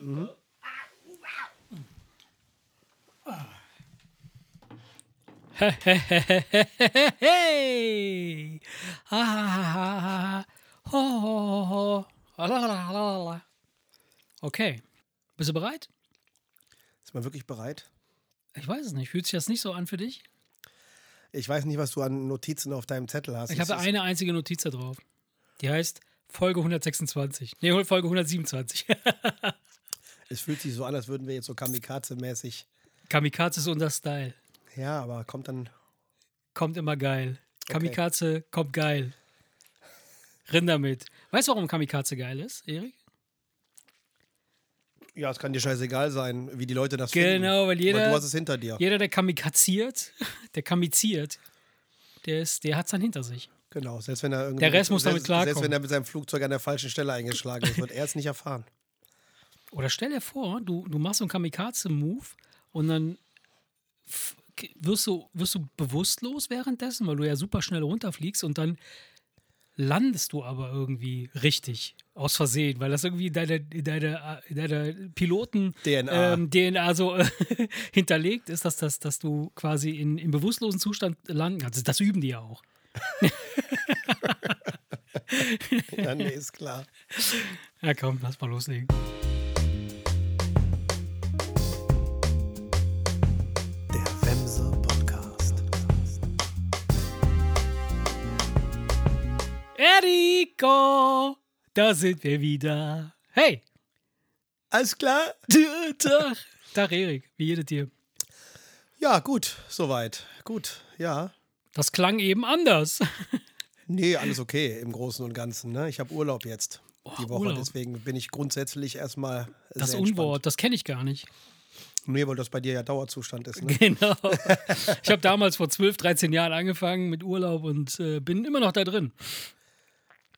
Mhm. Hey! Okay. Bist du bereit? Ist man wirklich bereit? Ich weiß es nicht. Fühlt sich das nicht so an für dich? Ich weiß nicht, was du an Notizen auf deinem Zettel hast. Ich habe eine einzige Notiz da drauf. Die heißt Folge 126. Nee, Folge 127. Es fühlt sich so an, als würden wir jetzt so Kamikaze-mäßig. Kamikaze ist unser Style. Ja, aber kommt dann. Kommt immer geil. Kamikaze kommt geil. Rinn damit. Weißt du, warum Kamikaze geil ist, Erik? Ja, es kann dir scheißegal sein, wie die Leute das finden. Genau, weil jeder- du hast es hinter dir. Jeder, der kamikaziert, der kamiziert, der, ist, der hat es dann hinter sich. Genau, selbst wenn er irgendwie. Der Rest muss damit selbst, klarkommen. Selbst wenn er mit seinem Flugzeug an der falschen Stelle eingeschlagen ist, wird er es nicht erfahren. Oder stell dir vor, du, du machst so einen Kamikaze-Move und dann wirst du, wirst du bewusstlos währenddessen, weil du ja super schnell runterfliegst und dann landest du aber irgendwie richtig aus Versehen, weil das irgendwie in deiner, in deiner, in deiner Piloten DNA. ähm, DNA so äh, hinterlegt ist, dass, das, dass du quasi in, im bewusstlosen Zustand landen kannst. Das üben die ja auch. Ja, nee, ist klar. Ja, komm, lass mal loslegen. Eriko, da sind wir wieder. Hey, Alles klar? Tag. Tag, Erik, wie jedes dir. Ja, gut, soweit. Gut, ja. Das klang eben anders. Nee, alles okay im Großen und Ganzen. Ne? Ich habe Urlaub jetzt. die Woche, Urlaub. deswegen bin ich grundsätzlich erstmal. Das sehr Unwort, das kenne ich gar nicht. Entspannt. Nee, weil das bei dir ja Dauerzustand ist. Ne? Genau. Ich habe damals vor 12, 13 Jahren angefangen mit Urlaub und äh, bin immer noch da drin.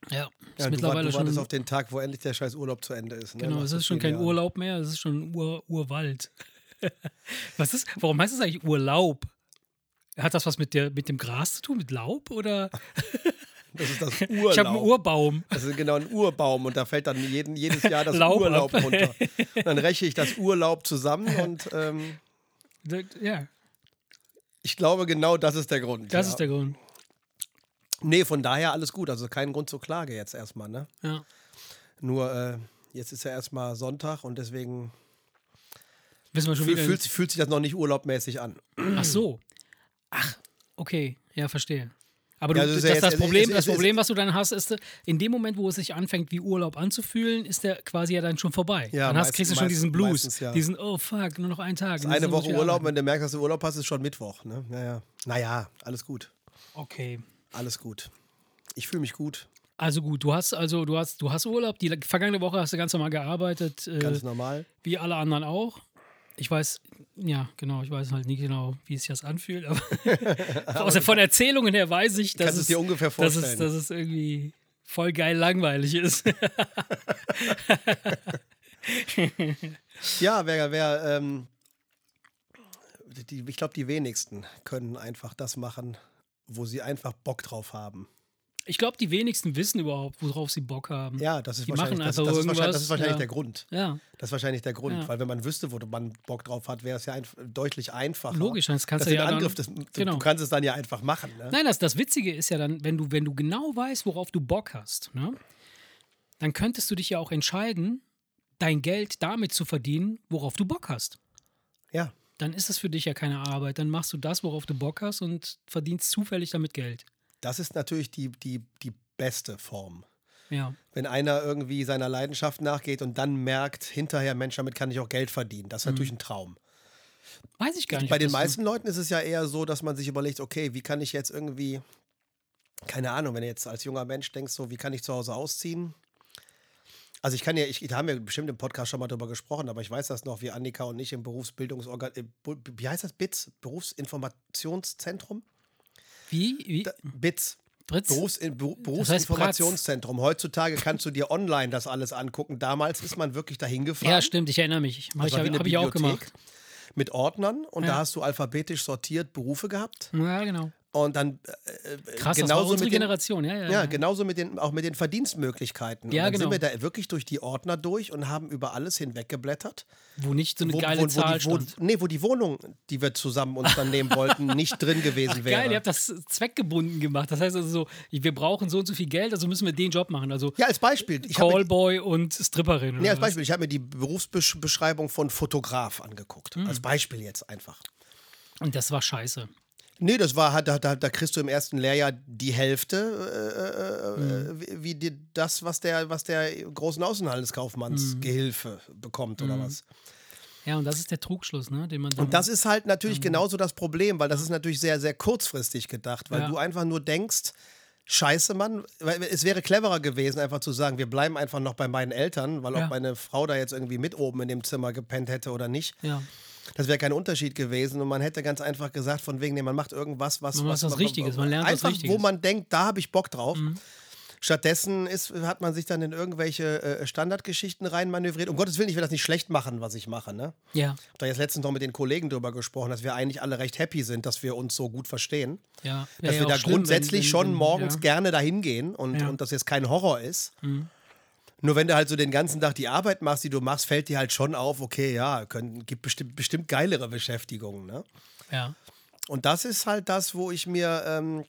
Ja, ist Ja, du, mittlerweile wart, du schon. auf den Tag, wo endlich der scheiß Urlaub zu Ende ist. Ne? Genau, Nach es ist schon kein Jahren. Urlaub mehr, es ist schon Ur Urwald. Was ist, warum heißt es eigentlich Urlaub? Hat das was mit, der, mit dem Gras zu tun, mit Laub? Oder? Das ist das Urlaub. Ich habe einen Urbaum. Das ist genau ein Urbaum und da fällt dann jeden, jedes Jahr das Laub Urlaub ab. runter. Und dann räche ich das Urlaub zusammen und ähm, Ja, ich glaube, genau das ist der Grund. das ja. ist der Grund. Nee, von daher alles gut. Also kein Grund zur Klage jetzt erstmal. Ne? Ja. Nur äh, jetzt ist ja erstmal Sonntag und deswegen Wissen wir schon wieder. fühlt, fühlt sich das noch nicht urlaubmäßig an. Ach so. Ach, okay. Ja, verstehe. Aber du, Ja, das das, das, Problem, das Problem, was du dann hast, ist, in dem Moment, wo es sich anfängt, wie Urlaub anzufühlen, ist der quasi ja dann schon vorbei. Ja, dann hast, kriegst du schon diesen Blues. meistens, ja. Diesen, oh fuck, nur noch einen Tag. Eine Woche Urlaub, arbeiten. wenn du merkst, dass du Urlaub hast, ist schon Mittwoch. Ne? Naja. naja, alles gut. Okay. Alles gut. Ich fühle mich gut. Also gut, du hast also du hast du hast Urlaub. Die vergangene Woche hast du ganz normal gearbeitet, äh, Ganz normal. wie alle anderen auch. Ich weiß, ja, genau, ich weiß halt nie genau, wie es sich das anfühlt, aber also von Erzählungen her weiß ich, dass es dir ungefähr dass vorstellen. es, dass es irgendwie voll geil langweilig ist. Ja, wer, wer ähm, die, ich glaube, die wenigsten können einfach das machen, wo sie einfach Bock drauf haben. Ich glaube, die wenigsten wissen überhaupt, worauf sie Bock haben. Ja, das ist Die wahrscheinlich, das, einfach das ist wahrscheinlich, das ist wahrscheinlich ja. der Grund. Ja, Das ist wahrscheinlich der Grund, Ja. weil wenn man wüsste, wo man Bock drauf hat, wäre es ja einf deutlich einfacher. logisch, das kannst du ja ein dann, Angriff, das, genau. du kannst es dann ja einfach machen. Ne? Nein, das, das Witzige ist ja dann, wenn du, wenn du genau weißt, worauf du Bock hast, ne, dann könntest du dich ja auch entscheiden, dein Geld damit zu verdienen, worauf du Bock hast. Ja, Dann ist es für dich ja keine Arbeit. Dann machst du das, worauf du Bock hast und verdienst zufällig damit Geld. das ist natürlich die, die, die beste Form. Ja. Wenn einer irgendwie seiner Leidenschaft nachgeht und dann merkt, hinterher, Mensch, damit kann ich auch Geld verdienen. Das ist Mhm. natürlich ein Traum. Weiß ich gar nicht. Bei den meisten Leuten ist es ja eher so, dass man sich überlegt, okay, wie kann ich jetzt irgendwie, keine Ahnung, wenn du jetzt als junger Mensch denkst, so, wie kann ich zu Hause ausziehen? Also ich kann ja, ich, da haben wir bestimmt im Podcast schon mal drüber gesprochen, aber ich weiß das noch, wie Annika und ich im Berufsbildungsorgan, äh, wie heißt das, BITS, Berufsinformationszentrum? Wie? Wie? Da, BITS, Fritz? Berufs in, Beru- heißt Berufsinformationszentrum. Heutzutage kannst du dir online das alles angucken. Damals ist man wirklich dahin gefahren. ja, stimmt, ich erinnere mich. Hab Das ich, habe ich auch gemacht. Mit Ordnern und Ja. da hast du alphabetisch sortiert Berufe gehabt. Ja, genau. Und dann äh, äh, Krass, genauso unsere mit den, Generation, ja, ja. ja, genauso mit den, auch mit den Verdienstmöglichkeiten. Ja, und dann genau. sind wir da wirklich durch die Ordner durch und haben über alles hinweggeblättert. Wo nicht so eine wo, geile wo, wo, Zahl die, wo, stand. nee, wo die Wohnung, die wir zusammen uns dann nehmen wollten, nicht drin gewesen Ach, wäre. geil, ihr habt das zweckgebunden gemacht. Das heißt also so, wir brauchen so und so viel Geld, also müssen wir den Job machen. Also ja, als Beispiel. Hab mir, Callboy und Stripperin. nee, als? Beispiel. Ich habe mir die Berufsbeschreibung von Fotograf angeguckt. Hm. Als Beispiel jetzt einfach. Und das war scheiße. Nee, das war, da, da, da kriegst du im ersten Lehrjahr die Hälfte, äh, Hm. äh, wie, wie die, das, was der, was der großen Außenhandelskaufmanns Hm. Gehilfe bekommt oder was. Ja, und das ist der Trugschluss, ne, den man. Und das ist halt natürlich genauso das Problem, weil das ist natürlich sehr, sehr kurzfristig gedacht, weil Ja. du einfach nur denkst, Scheiße, Mann, weil es wäre cleverer gewesen, einfach zu sagen, wir bleiben einfach noch bei meinen Eltern, weil Ja. ob meine Frau da jetzt irgendwie mit oben in dem Zimmer gepennt hätte oder nicht, ja. Das wäre kein Unterschied gewesen. Und man hätte ganz einfach gesagt, von wegen, nee, man macht irgendwas, was, Man macht was Richtiges, man lernt was einfach, Richtiges. Mhm. wo man denkt, da habe ich Bock drauf. Stattdessen ist, hat man sich dann in irgendwelche äh, Standardgeschichten reinmanövriert. Um Gottes Willen, ich will das nicht schlecht machen, was ich mache. Ne? Ja, Ich habe da jetzt letztens noch mit den Kollegen drüber gesprochen, dass wir eigentlich alle recht happy sind, dass wir uns so gut verstehen. ja. Dass ja, wir auch da schlimm, grundsätzlich wenn, wenn, schon morgens Ja. gerne dahin gehen und, Ja. Mhm. und das jetzt kein Horror ist. Nur wenn du halt so den ganzen Tag die Arbeit machst, die du machst, fällt dir halt schon auf, okay, ja, können, gibt bestimmt, bestimmt geilere Beschäftigungen. Ne? ja. Und das ist halt das, wo ich mir ähm,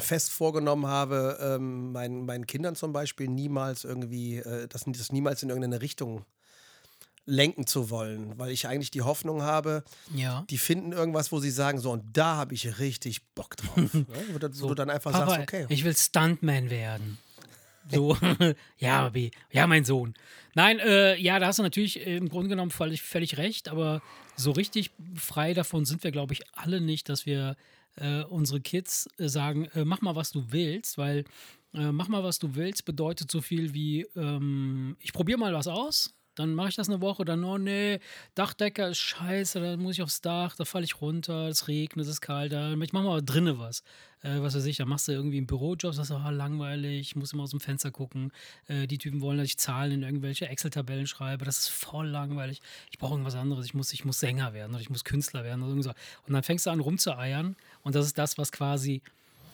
fest vorgenommen habe, ähm, meinen, meinen Kindern zum Beispiel niemals irgendwie, äh, das, das niemals in irgendeine Richtung lenken zu wollen, weil ich eigentlich die Hoffnung habe, Ja. die finden irgendwas, wo sie sagen, so, und da habe ich richtig Bock drauf. ne? wo, du, wo du dann einfach Papa, sagst, okay. ich will Stuntman werden. So, ja, Baby, ja, mein Sohn. Nein, äh, ja, da hast du natürlich äh, im Grunde genommen völlig, völlig recht, aber so richtig frei davon sind wir, glaube ich, alle nicht, dass wir äh, unsere Kids äh, sagen, äh, mach mal, was du willst, weil äh, mach mal, was du willst bedeutet so viel wie, ähm, ich probiere mal was aus, dann mache ich das eine Woche, dann, oh nee, Dachdecker ist scheiße, dann muss ich aufs Dach, da falle ich runter, es regnet, es ist kalt, dann, ich mache mal drinnen was. Äh, was weiß ich, dann machst du irgendwie einen Bürojob, sagst du, ah, langweilig, ich muss immer aus dem Fenster gucken. Äh, die Typen wollen, dass ich Zahlen in irgendwelche Excel-Tabellen schreibe, das ist voll langweilig. Ich brauche irgendwas anderes, ich muss, ich muss Sänger werden oder ich muss Künstler werden oder irgendwas. Und dann fängst du an rumzueiern und das ist das, was quasi,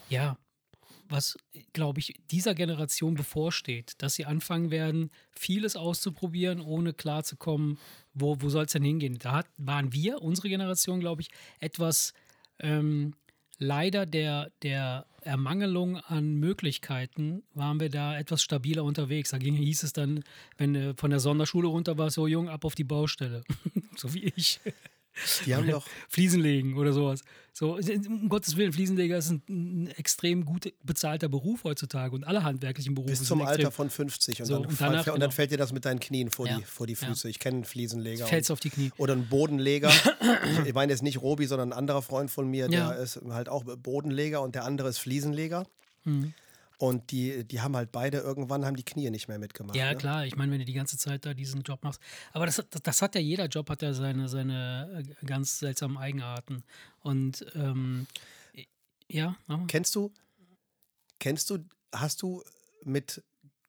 ja, was, glaube ich, dieser Generation bevorsteht, dass sie anfangen werden, vieles auszuprobieren, ohne klarzukommen, wo, wo soll es denn hingehen. Da hat, waren wir, unsere Generation, glaube ich, etwas ähm, leider der, der Ermangelung an Möglichkeiten waren wir da etwas stabiler unterwegs. Da ging, hieß es dann, wenn du von der Sonderschule runter warst, so jung, ab auf die Baustelle. so wie ich. Die haben doch, Fliesen legen oder sowas. So, um Gottes Willen, Fliesenleger ist ein, ein extrem gut bezahlter Beruf heutzutage und alle handwerklichen Berufe bis zum. Alter von 50 und, So, dann, und danach, und dann genau. fällt dir das mit deinen Knien vor, Ja. die, vor die Ja. Füße. Ich kenne einen Fliesenleger. Fällst auf die Knie. Oder ein Bodenleger. ich meine jetzt nicht Robi, sondern ein anderer Freund von mir, der Ja. ist halt auch Bodenleger und der andere ist Fliesenleger. Mhm. Und die, die haben halt beide irgendwann haben die Knie nicht mehr mitgemacht. Ja, ne? klar, ich meine, wenn du die ganze Zeit da diesen Job machst. Aber das, das, das hat ja jeder Job, hat ja seine, seine äh, ganz seltsamen Eigenarten. Und ähm, ja. Kennst du, kennst du, hast du mit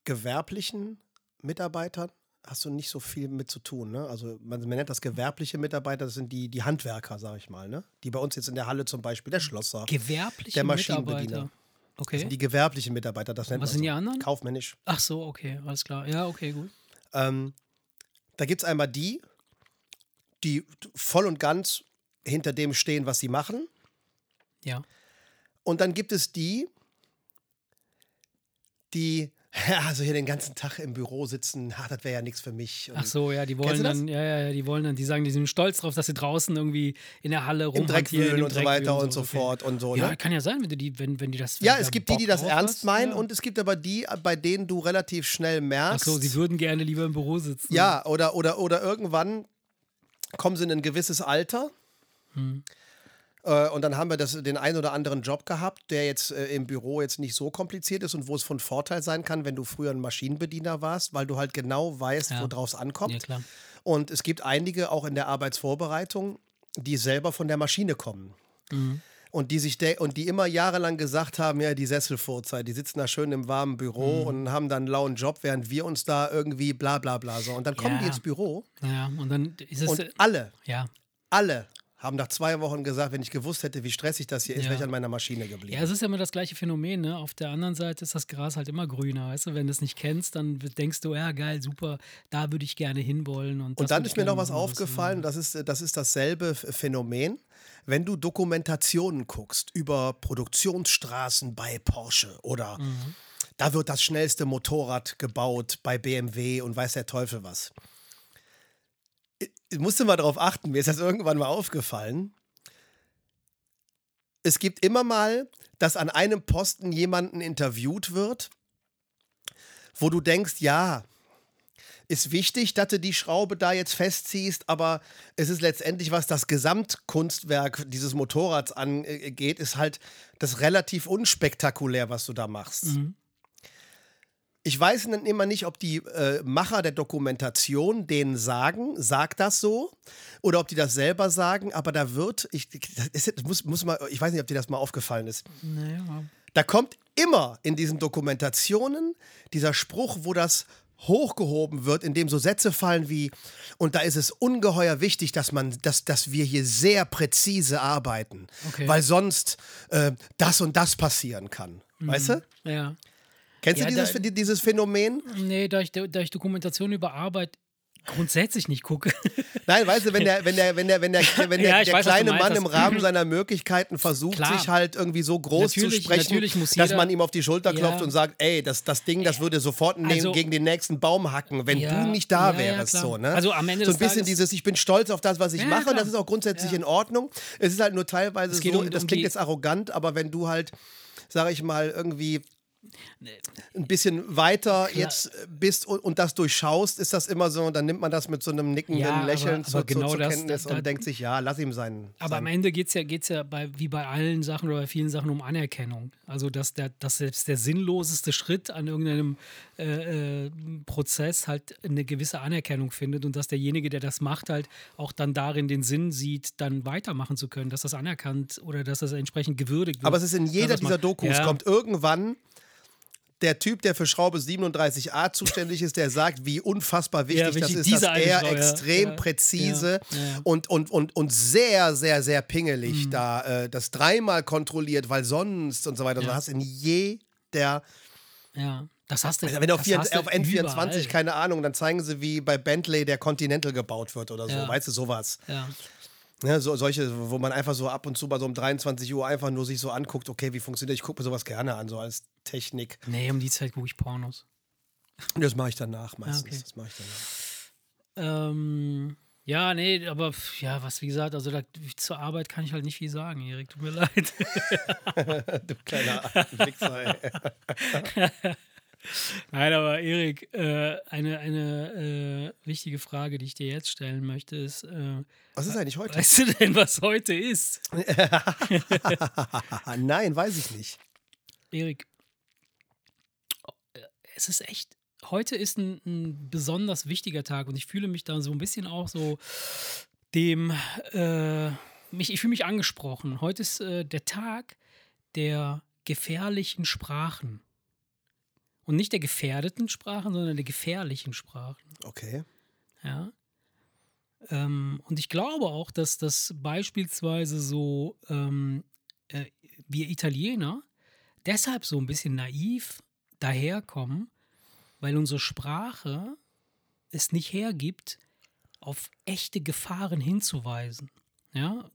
gewerblichen Mitarbeitern, hast du nicht so viel mit zu tun, ne? Also man, man nennt das gewerbliche Mitarbeiter, das sind die, die Handwerker, sag ich mal, ne? Die bei uns jetzt in der Halle zum Beispiel, der Schlosser, gewerbliche der Maschinenbediener. Mitarbeiter. Das Okay. sind die gewerblichen Mitarbeiter, das nennt Was man sind so. die anderen? Kaufmännisch. Ach so, okay, alles klar. Ja, okay, gut. Ähm, da gibt es einmal die, die voll und ganz hinter dem stehen, was sie machen. Ja. Und dann gibt es die, die also hier den ganzen Tag im Büro sitzen, ha, das wäre ja nichts für mich. Und Ach so, ja, die wollen dann, ja, ja, ja, die wollen dann, die sagen, die sind stolz drauf, dass sie draußen irgendwie in der Halle Im Dreck rumhantieren, wühlen im und so weiter und so okay. fort und so. Ja, Ne? kann ja sein, wenn, du die, wenn, wenn die das. Ja, es gibt die, die Bock das ernst hast, meinen ja. und es gibt aber die, bei denen du relativ schnell Ach merkst. so, sie würden gerne lieber im Büro sitzen. Ja, oder, oder, oder irgendwann kommen sie in ein gewisses Alter. Hm. Äh, Und dann haben wir das, den einen oder anderen Job gehabt, der jetzt äh, im Büro jetzt nicht so kompliziert ist und wo es von Vorteil sein kann, wenn du früher ein Maschinenbediener warst, weil du halt genau weißt, Ja. worauf es ankommt. Ja, klar. Und es gibt einige auch in der Arbeitsvorbereitung, die selber von der Maschine kommen. Mhm. Und die sich und die immer jahrelang gesagt haben, ja, die Sesselfurzer, die sitzen da schön im warmen Mhm. Büro und haben dann einen lauen Job, während wir uns da irgendwie bla bla bla so. Und dann kommen die Ja. ins Büro Ja, und dann ist es. und alle, ja, alle haben nach zwei Wochen gesagt, wenn ich gewusst hätte, wie stressig das hier ist, Ja. wäre ich an meiner Maschine geblieben. Ja, es ist ja immer das gleiche Phänomen, ne? Auf der anderen Seite ist das Gras halt immer grüner, weißt du? Wenn du es nicht kennst, dann denkst du, ja, geil, super, da würde ich gerne hinwollen. Und, Und dann ist mir noch was aufgefallen, das ist, das ist dasselbe Phänomen. Wenn du Dokumentationen guckst über Produktionsstraßen bei Porsche oder Mhm. da wird das schnellste Motorrad gebaut bei BMW und weiß der Teufel was. Musste mal darauf achten, mir ist das irgendwann mal aufgefallen. Es gibt immer mal, dass an einem Posten jemanden interviewt wird, wo du denkst, ja, ist wichtig, dass du die Schraube da jetzt festziehst, aber es ist letztendlich, was das Gesamtkunstwerk dieses Motorrads angeht, ist halt das relativ unspektakulär, was du da machst. Mhm. Ich weiß dann immer nicht, ob die äh, Macher der Dokumentation denen sagen, sag das so, oder ob die das selber sagen, aber da wird, ich, ist, muss, muss mal, ich weiß nicht, ob dir das mal aufgefallen ist. Naja, Da kommt immer in diesen Dokumentationen dieser Spruch, wo das hochgehoben wird, in dem so Sätze fallen wie, und da ist es ungeheuer wichtig, dass man, dass, dass wir hier sehr präzise arbeiten, Okay. weil sonst äh, das und das passieren kann. Weißt du? ja. Kennst Ja, du dieses, da- dieses Phänomen? Nee, da ich, da ich Dokumentation über Arbeit grundsätzlich nicht gucke. Nein, weißt du, wenn der, wenn der, wenn der, wenn der, wenn der, Ja, der weiß, kleine Mann im Rahmen seiner Möglichkeiten versucht, Klar. sich halt irgendwie so groß Natürlich- zu sprechen, dass man ihm auf die Schulter klopft Ja. und sagt, ey, das, das Ding, das würde sofort Also- gegen den nächsten Baum hacken, wenn Ja, du nicht da wärst. so, ne? Also am Ende so ein bisschen Tages- dieses, ich bin stolz auf das, was ich mache, klar. das ist auch grundsätzlich in Ordnung. Es ist halt nur teilweise so, um- das um klingt jetzt arrogant, aber wenn du halt, sag ich mal, irgendwie ein bisschen weiter jetzt bist und, und das durchschaust, ist das immer so, dann nimmt man das mit so einem nickenden Ja, aber- Lächeln aber zur, genau zur, zur das- Kenntnis da- da- und denkt sich, ja, lass ihm sein. Aber am sein. Ende geht es ja, geht's ja bei, wie bei allen Sachen oder bei vielen Sachen um Anerkennung. Also, dass, der, dass selbst der sinnloseste Schritt an irgendeinem äh, äh, Prozess halt eine gewisse Anerkennung findet und dass derjenige, der das macht, halt auch dann darin den Sinn sieht, dann weitermachen zu können, dass das anerkannt oder dass das entsprechend gewürdigt wird. Aber es ist in jeder dieser Dokus, Ja. kommt irgendwann der Typ, der für Schraube 37a zuständig ist, der sagt, wie unfassbar wichtig, Ja, das wichtig, ist, diese dass er Schraube, extrem Ja, präzise ja. Und, und, und, und sehr, sehr, sehr pingelig Mhm. da äh, das dreimal kontrolliert, weil sonst und so weiter. Ja. Du hast in jeder ja, das hast du. Also wenn du auf, das vier, auf N24, überall. keine Ahnung, dann zeigen sie, wie bei Bentley der Continental gebaut wird oder so. Weißt du, sowas. Ja. Ne, so, solche, wo man einfach so ab und zu bei so um 23 Uhr einfach nur sich so anguckt, okay, wie funktioniert, ich gucke mir sowas gerne an, so als Technik. Nee, um die Zeit gucke ich Pornos. Das mache ich danach meistens. okay. Das mache ich danach. Ähm, ja, nee, aber ja, was wie gesagt, also da, zur Arbeit kann ich halt nicht viel sagen, Erik, tut mir leid. du kleiner Wichser, ey. Nein, aber Erik, äh, eine, eine äh, wichtige Frage, die ich dir jetzt stellen möchte, ist, äh, Was ist eigentlich heute? weißt du denn, was heute ist? Nein, weiß ich nicht. Erik, es ist echt, heute ist ein, ein besonders wichtiger Tag und ich fühle mich da so ein bisschen auch so dem, äh, mich, ich fühle mich angesprochen. Heute ist äh, der Tag der gefährlichen Sprachen. Und nicht der gefährdeten Sprachen, sondern der gefährlichen Sprachen. Okay. Ja. Ähm, und ich glaube auch, dass das beispielsweise so ähm, äh, wir Italiener deshalb so ein bisschen naiv daherkommen, weil unsere Sprache es nicht hergibt, auf echte Gefahren hinzuweisen. Ja.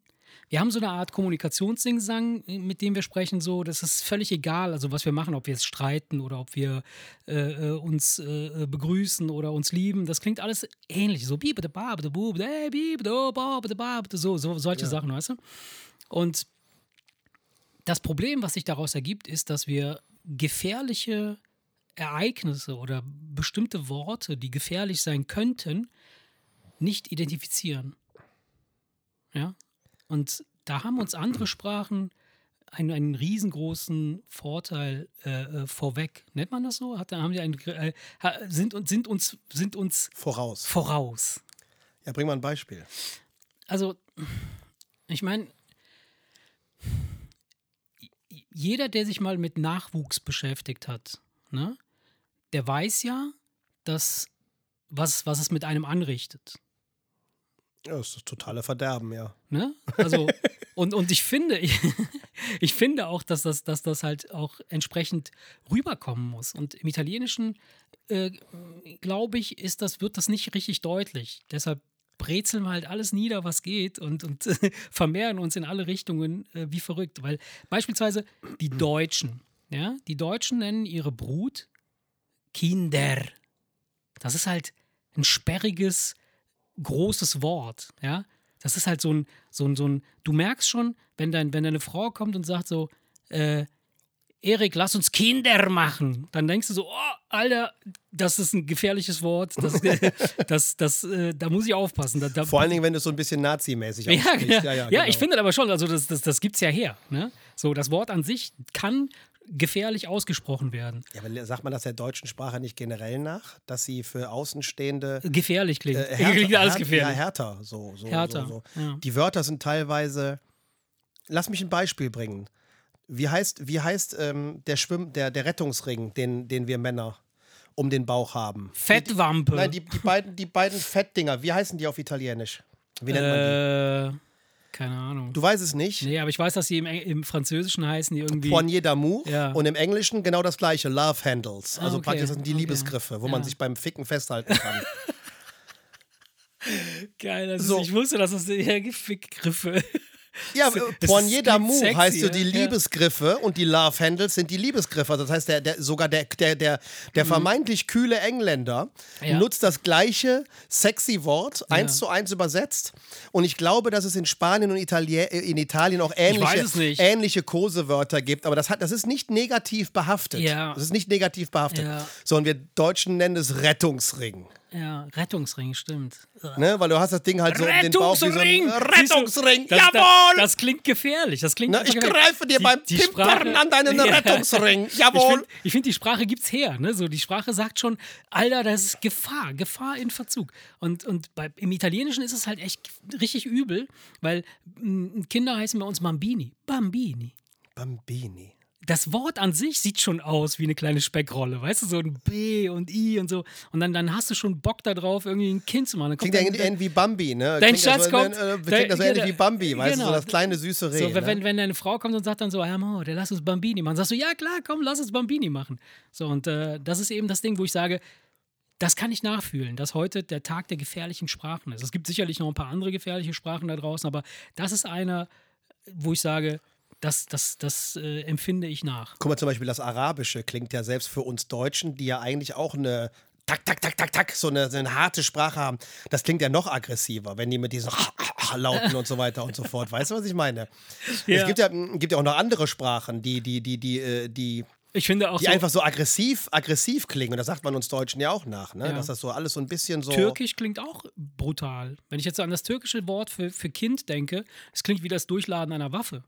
Wir haben so eine Art Kommunikationsdingsang, mit dem wir sprechen, so, das ist völlig egal, also was wir machen, ob wir jetzt streiten oder ob wir äh, äh, uns äh, begrüßen oder uns lieben, das klingt alles ähnlich, so so, so solche Ja. Sachen, weißt du? Und das Problem, was sich daraus ergibt, ist, dass wir gefährliche Ereignisse oder bestimmte Worte, die gefährlich sein könnten, nicht identifizieren. Ja? Und da haben uns andere Sprachen einen, einen riesengroßen Vorteil äh, äh, vorweg. Nennt man das so? Hat, haben die einen, äh, sind, uns- sind, uns, sind uns Voraus. voraus. Ja, bring mal ein Beispiel. Also, ich meine, jeder, der sich mal mit Nachwuchs beschäftigt hat, ne, der weiß ja, dass was, was es mit einem anrichtet. Ja, das ist das totale Verderben, ja. Ne? Also, und, und ich finde, ich, ich finde auch, dass das, dass das halt auch entsprechend rüberkommen muss. Und im Italienischen, äh, glaube ich, ist das, wird das nicht richtig deutlich. Deshalb brezeln wir halt alles nieder, was geht und, und vermehren uns in alle Richtungen äh, wie verrückt. Weil beispielsweise die Deutschen, ja, die Deutschen nennen ihre Brut Kinder. Das ist halt ein sperriges, großes Wort, ja. Das ist halt so ein, so ein, so ein, du merkst schon, wenn, dein, wenn deine Frau kommt und sagt so, äh, Erik, lass uns Kinder machen. Dann denkst du so, oh, Alter, das ist ein gefährliches Wort. Das, das, das, äh, da muss ich aufpassen. Da, da, Vor allen Dingen, wenn du es so ein bisschen nazimäßig ja, ja, ja, ja, ich finde aber schon, also das, das, das gibt es ja her. Ne? So, das Wort an sich kann gefährlich ausgesprochen werden. Ja, aber sagt man das der deutschen Sprache nicht generell nach, dass sie für Außenstehende Gefährlich klingt. äh, härter, klingt alles gefährlich. Ja, härter. So, so, Härter, So, so. ja. Die Wörter sind teilweise. Lass mich ein Beispiel bringen. Wie heißt, wie heißt ähm, der Schwimm, der, der Rettungsring, den, den wir Männer um den Bauch haben? Fettwampe. Nein, die, die, beiden, die beiden Fettdinger, wie heißen die auf Italienisch? Wie nennt man die? äh, keine Ahnung. Du weißt es nicht. Nee, aber ich weiß, dass die im, im Französischen heißen, die irgendwie. Poignée d'amour Ja. und im Englischen genau das gleiche, Love Handles. Ah, Also okay, praktisch das sind die okay. Liebesgriffe, wo man Ja. sich beim Ficken festhalten kann. Geil, das So. ich wusste, dass das ja, Fickgriffe. Ja, äh, Poignée d'amour heißt so, die ja. Liebesgriffe und die Love Handles sind die Liebesgriffe. Also Das heißt, der, der, sogar der, der, der, der vermeintlich kühle Engländer Mhm. Ja. nutzt das gleiche sexy Wort, eins zu eins übersetzt. Und ich glaube, dass es in Spanien und Italien, äh, in Italien auch ähnliche, ähnliche Kosewörter gibt. Aber das, hat, das ist nicht negativ behaftet. Ja. Das ist nicht negativ behaftet. Ja. Sondern wir Deutschen nennen es Rettungsring. Ja, Rettungsring, stimmt. Ne? Weil du hast das Ding halt so um den Bauch wie so Rettungsring! Rettungsring. Das, Jawohl! Das, das klingt gefährlich. Das klingt Na, ich gefährlich. greife dir Die- beim die Pimpern an deinen Ja. Rettungsring. Ich Jawohl. finde, ich find, die Sprache gibt's her. Ne? So, die Sprache sagt schon, Alter, das ist Gefahr, Gefahr in Verzug. Und, und bei, im Italienischen ist es halt echt richtig übel, weil m, Kinder heißen bei uns Bambini. Bambini. Bambini. Das Wort an sich sieht schon aus wie eine kleine Speckrolle, weißt du, so ein B und I und so. Und dann, dann hast du schon Bock darauf, irgendwie ein Kind zu machen. Klingt ja irgendwie wie Bambi, ne? Dein Schatz so, kommt- Äh, dein- klingt das so ähnlich genau. wie Bambi, weißt du, so Genau. das kleine süße Reh. So, wenn, ne? wenn, wenn deine Frau kommt und sagt dann so, Herr Mo, der lass uns Bambini machen, sagst du, ja klar, komm, lass uns Bambini machen. So, und äh, das ist eben das Ding, wo ich sage, das kann ich nachfühlen, dass heute der Tag der gefährlichen Sprachen ist. Es gibt sicherlich noch ein paar andere gefährliche Sprachen da draußen, aber das ist einer, wo ich sage, das, das, das äh, empfinde ich nach. Guck mal, zum Beispiel das Arabische klingt ja selbst für uns Deutschen, die ja eigentlich auch eine tak, tak, tak, tak, tak, so eine, so eine harte Sprache haben. Das klingt ja noch aggressiver, wenn die mit diesen Lauten und so weiter und so fort. Weißt du, was ich meine? Ja. Es gibt ja, gibt ja auch noch andere Sprachen, die, die, die, die, äh, die, Ich finde auch die so, einfach so aggressiv, aggressiv klingen. Und das sagt man uns Deutschen ja auch nach, ne? Ja. Dass das so alles so ein bisschen so. Türkisch klingt auch brutal. Wenn ich jetzt so an das türkische Wort für, für Kind denke, es klingt wie das Durchladen einer Waffe.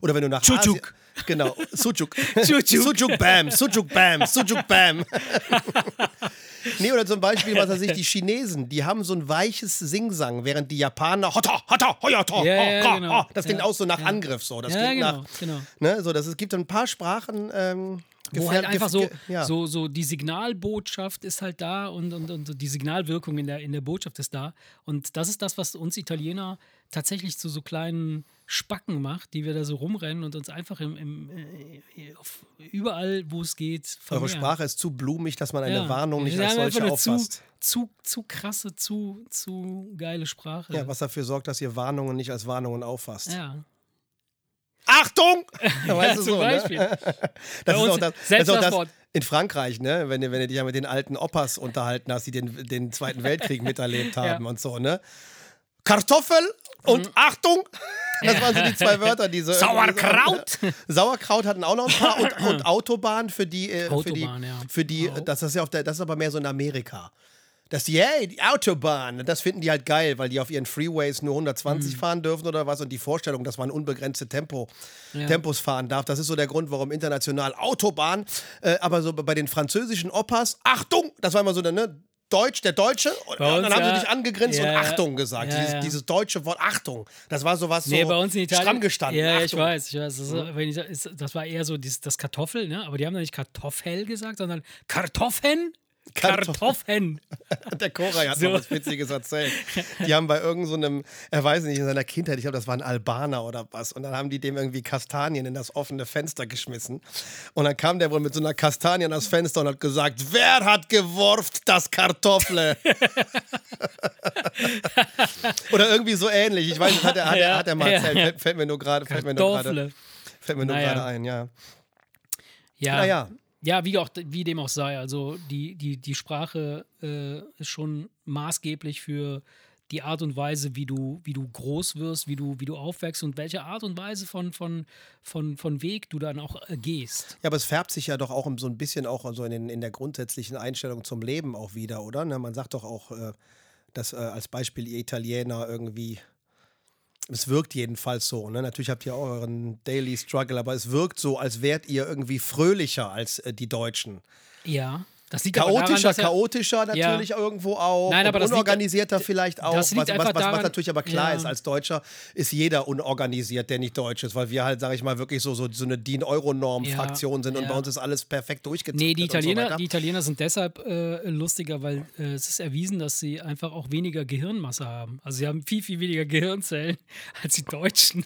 Oder wenn du nach Sucuk. Asien, genau, Sucuk. Sucuk. Sucuk Bam, Sucuk Bam, Sucuk Bam. nee, oder zum Beispiel, was weiß ich, die Chinesen, die haben so ein weiches Singsang, während die Japaner Hotta, Hotta, Hoyata, Ja, ja, ho, genau. ho. Das klingt Ja, auch so nach. Angriff so. Das klingt genau, nach, genau. ne, so, dass es gibt ein paar Sprachen, ähm, Wo halt einfach so, ja. so, so die Signalbotschaft ist halt da und, und, und die Signalwirkung in der, in der Botschaft ist da. Und das ist das, was uns Italiener tatsächlich zu so kleinen Spacken macht, die wir da so rumrennen und uns einfach im, im, äh, auf, überall, wo es geht, Eure vermehren. Sprache ist zu blumig, dass man eine Ja. Warnung nicht als solche eine zu, auffasst. zu, zu krasse, zu, zu geile Sprache. Ja, was dafür sorgt, dass ihr Warnungen nicht als Warnungen auffasst. Ja. Achtung! Ja, Weißt du so, ne? Beispiel. Das ist auch das, das, selbst ist auch das das Wort. in Frankreich, ne? Wenn, du- wenn du dich ja mit den alten Opas unterhalten hast, die den, den Zweiten Weltkrieg miterlebt haben und so, ne? Kartoffel und Mhm. Achtung! Das waren so die zwei Wörter, diese. Sauerkraut! Sauerkraut hatten auch noch ein paar und, und Autobahn für die, äh, Autobahn, für die, ja. für die, Auch. das ist ja auf der, das ist aber mehr so in Amerika. Dass die, hey, die Autobahn, das finden die halt geil, weil die auf ihren Freeways nur 120 Mhm. fahren dürfen oder was und die Vorstellung, dass man unbegrenzte Tempo, Ja. Tempos fahren darf, das ist so der Grund, warum international Autobahn, äh, aber so bei den französischen Opas, Achtung, das war immer so der, ne, Deutsch, der Deutsche, und, dann haben ja. sie dich angegrinst Ja, und. Achtung gesagt, Ja, dieses, dieses deutsche Wort Achtung, das war sowas so Nee, bei uns in Italien. stramm gestanden. Ja, ich Achtung. weiß, ich weiß. Das, ist, ich, ist, das war eher so das Kartoffel, ne? aber die haben da nicht Kartoffel gesagt, sondern Kartoffeln. Kartoffeln. Der Koray hat So. was Witziges erzählt. Die haben bei irgendeinem, er weiß nicht, in seiner Kindheit, ich glaube, das war ein Albaner oder was, und dann haben die dem irgendwie Kastanien in das offene Fenster geschmissen. Und dann kam der wohl mit so einer Kastanie an das Fenster und hat gesagt, wer hat geworft das Kartoffle? oder irgendwie so ähnlich. Ich weiß nicht, hat er, hat er, hat er mal erzählt. Fällt, fällt mir nur gerade, fällt mir nur gerade ein, ja. Ja. Naja. Ja, wie, auch, wie dem auch sei. Also die, die, die Sprache äh, ist schon maßgeblich für die Art und Weise, wie du, wie du groß wirst, wie du, wie du aufwächst und welche Art und Weise von, von, von, von Weg du dann auch äh, gehst. Ja, aber es färbt sich ja doch auch so ein bisschen auch so in, den, in der grundsätzlichen Einstellung zum Leben auch wieder, oder? Ne, man sagt doch auch, äh, dass äh, als Beispiel ihr Italiener irgendwie, es wirkt jedenfalls so, ne? Natürlich habt ihr auch euren Daily Struggle, aber es wirkt so, als wärt ihr irgendwie fröhlicher als äh, die Deutschen. Ja. Das liegt aber daran, Chaotischer, er- chaotischer natürlich irgendwo auch. Nein, aber das liegt- unorganisierter vielleicht auch. was, was, was, was daran- natürlich aber klar ja. ist, als Deutscher ist jeder unorganisiert, der nicht deutsch ist, weil wir halt, sage ich mal, wirklich so, so, so eine DIN-Euro-Norm-Fraktion sind und ja. bei uns ist alles perfekt durchgezogen. Nee, die Italiener, so die Italiener sind deshalb äh, lustiger, weil äh, es ist erwiesen, dass sie einfach auch weniger Gehirnmasse haben. Also sie haben viel, viel weniger Gehirnzellen als die Deutschen.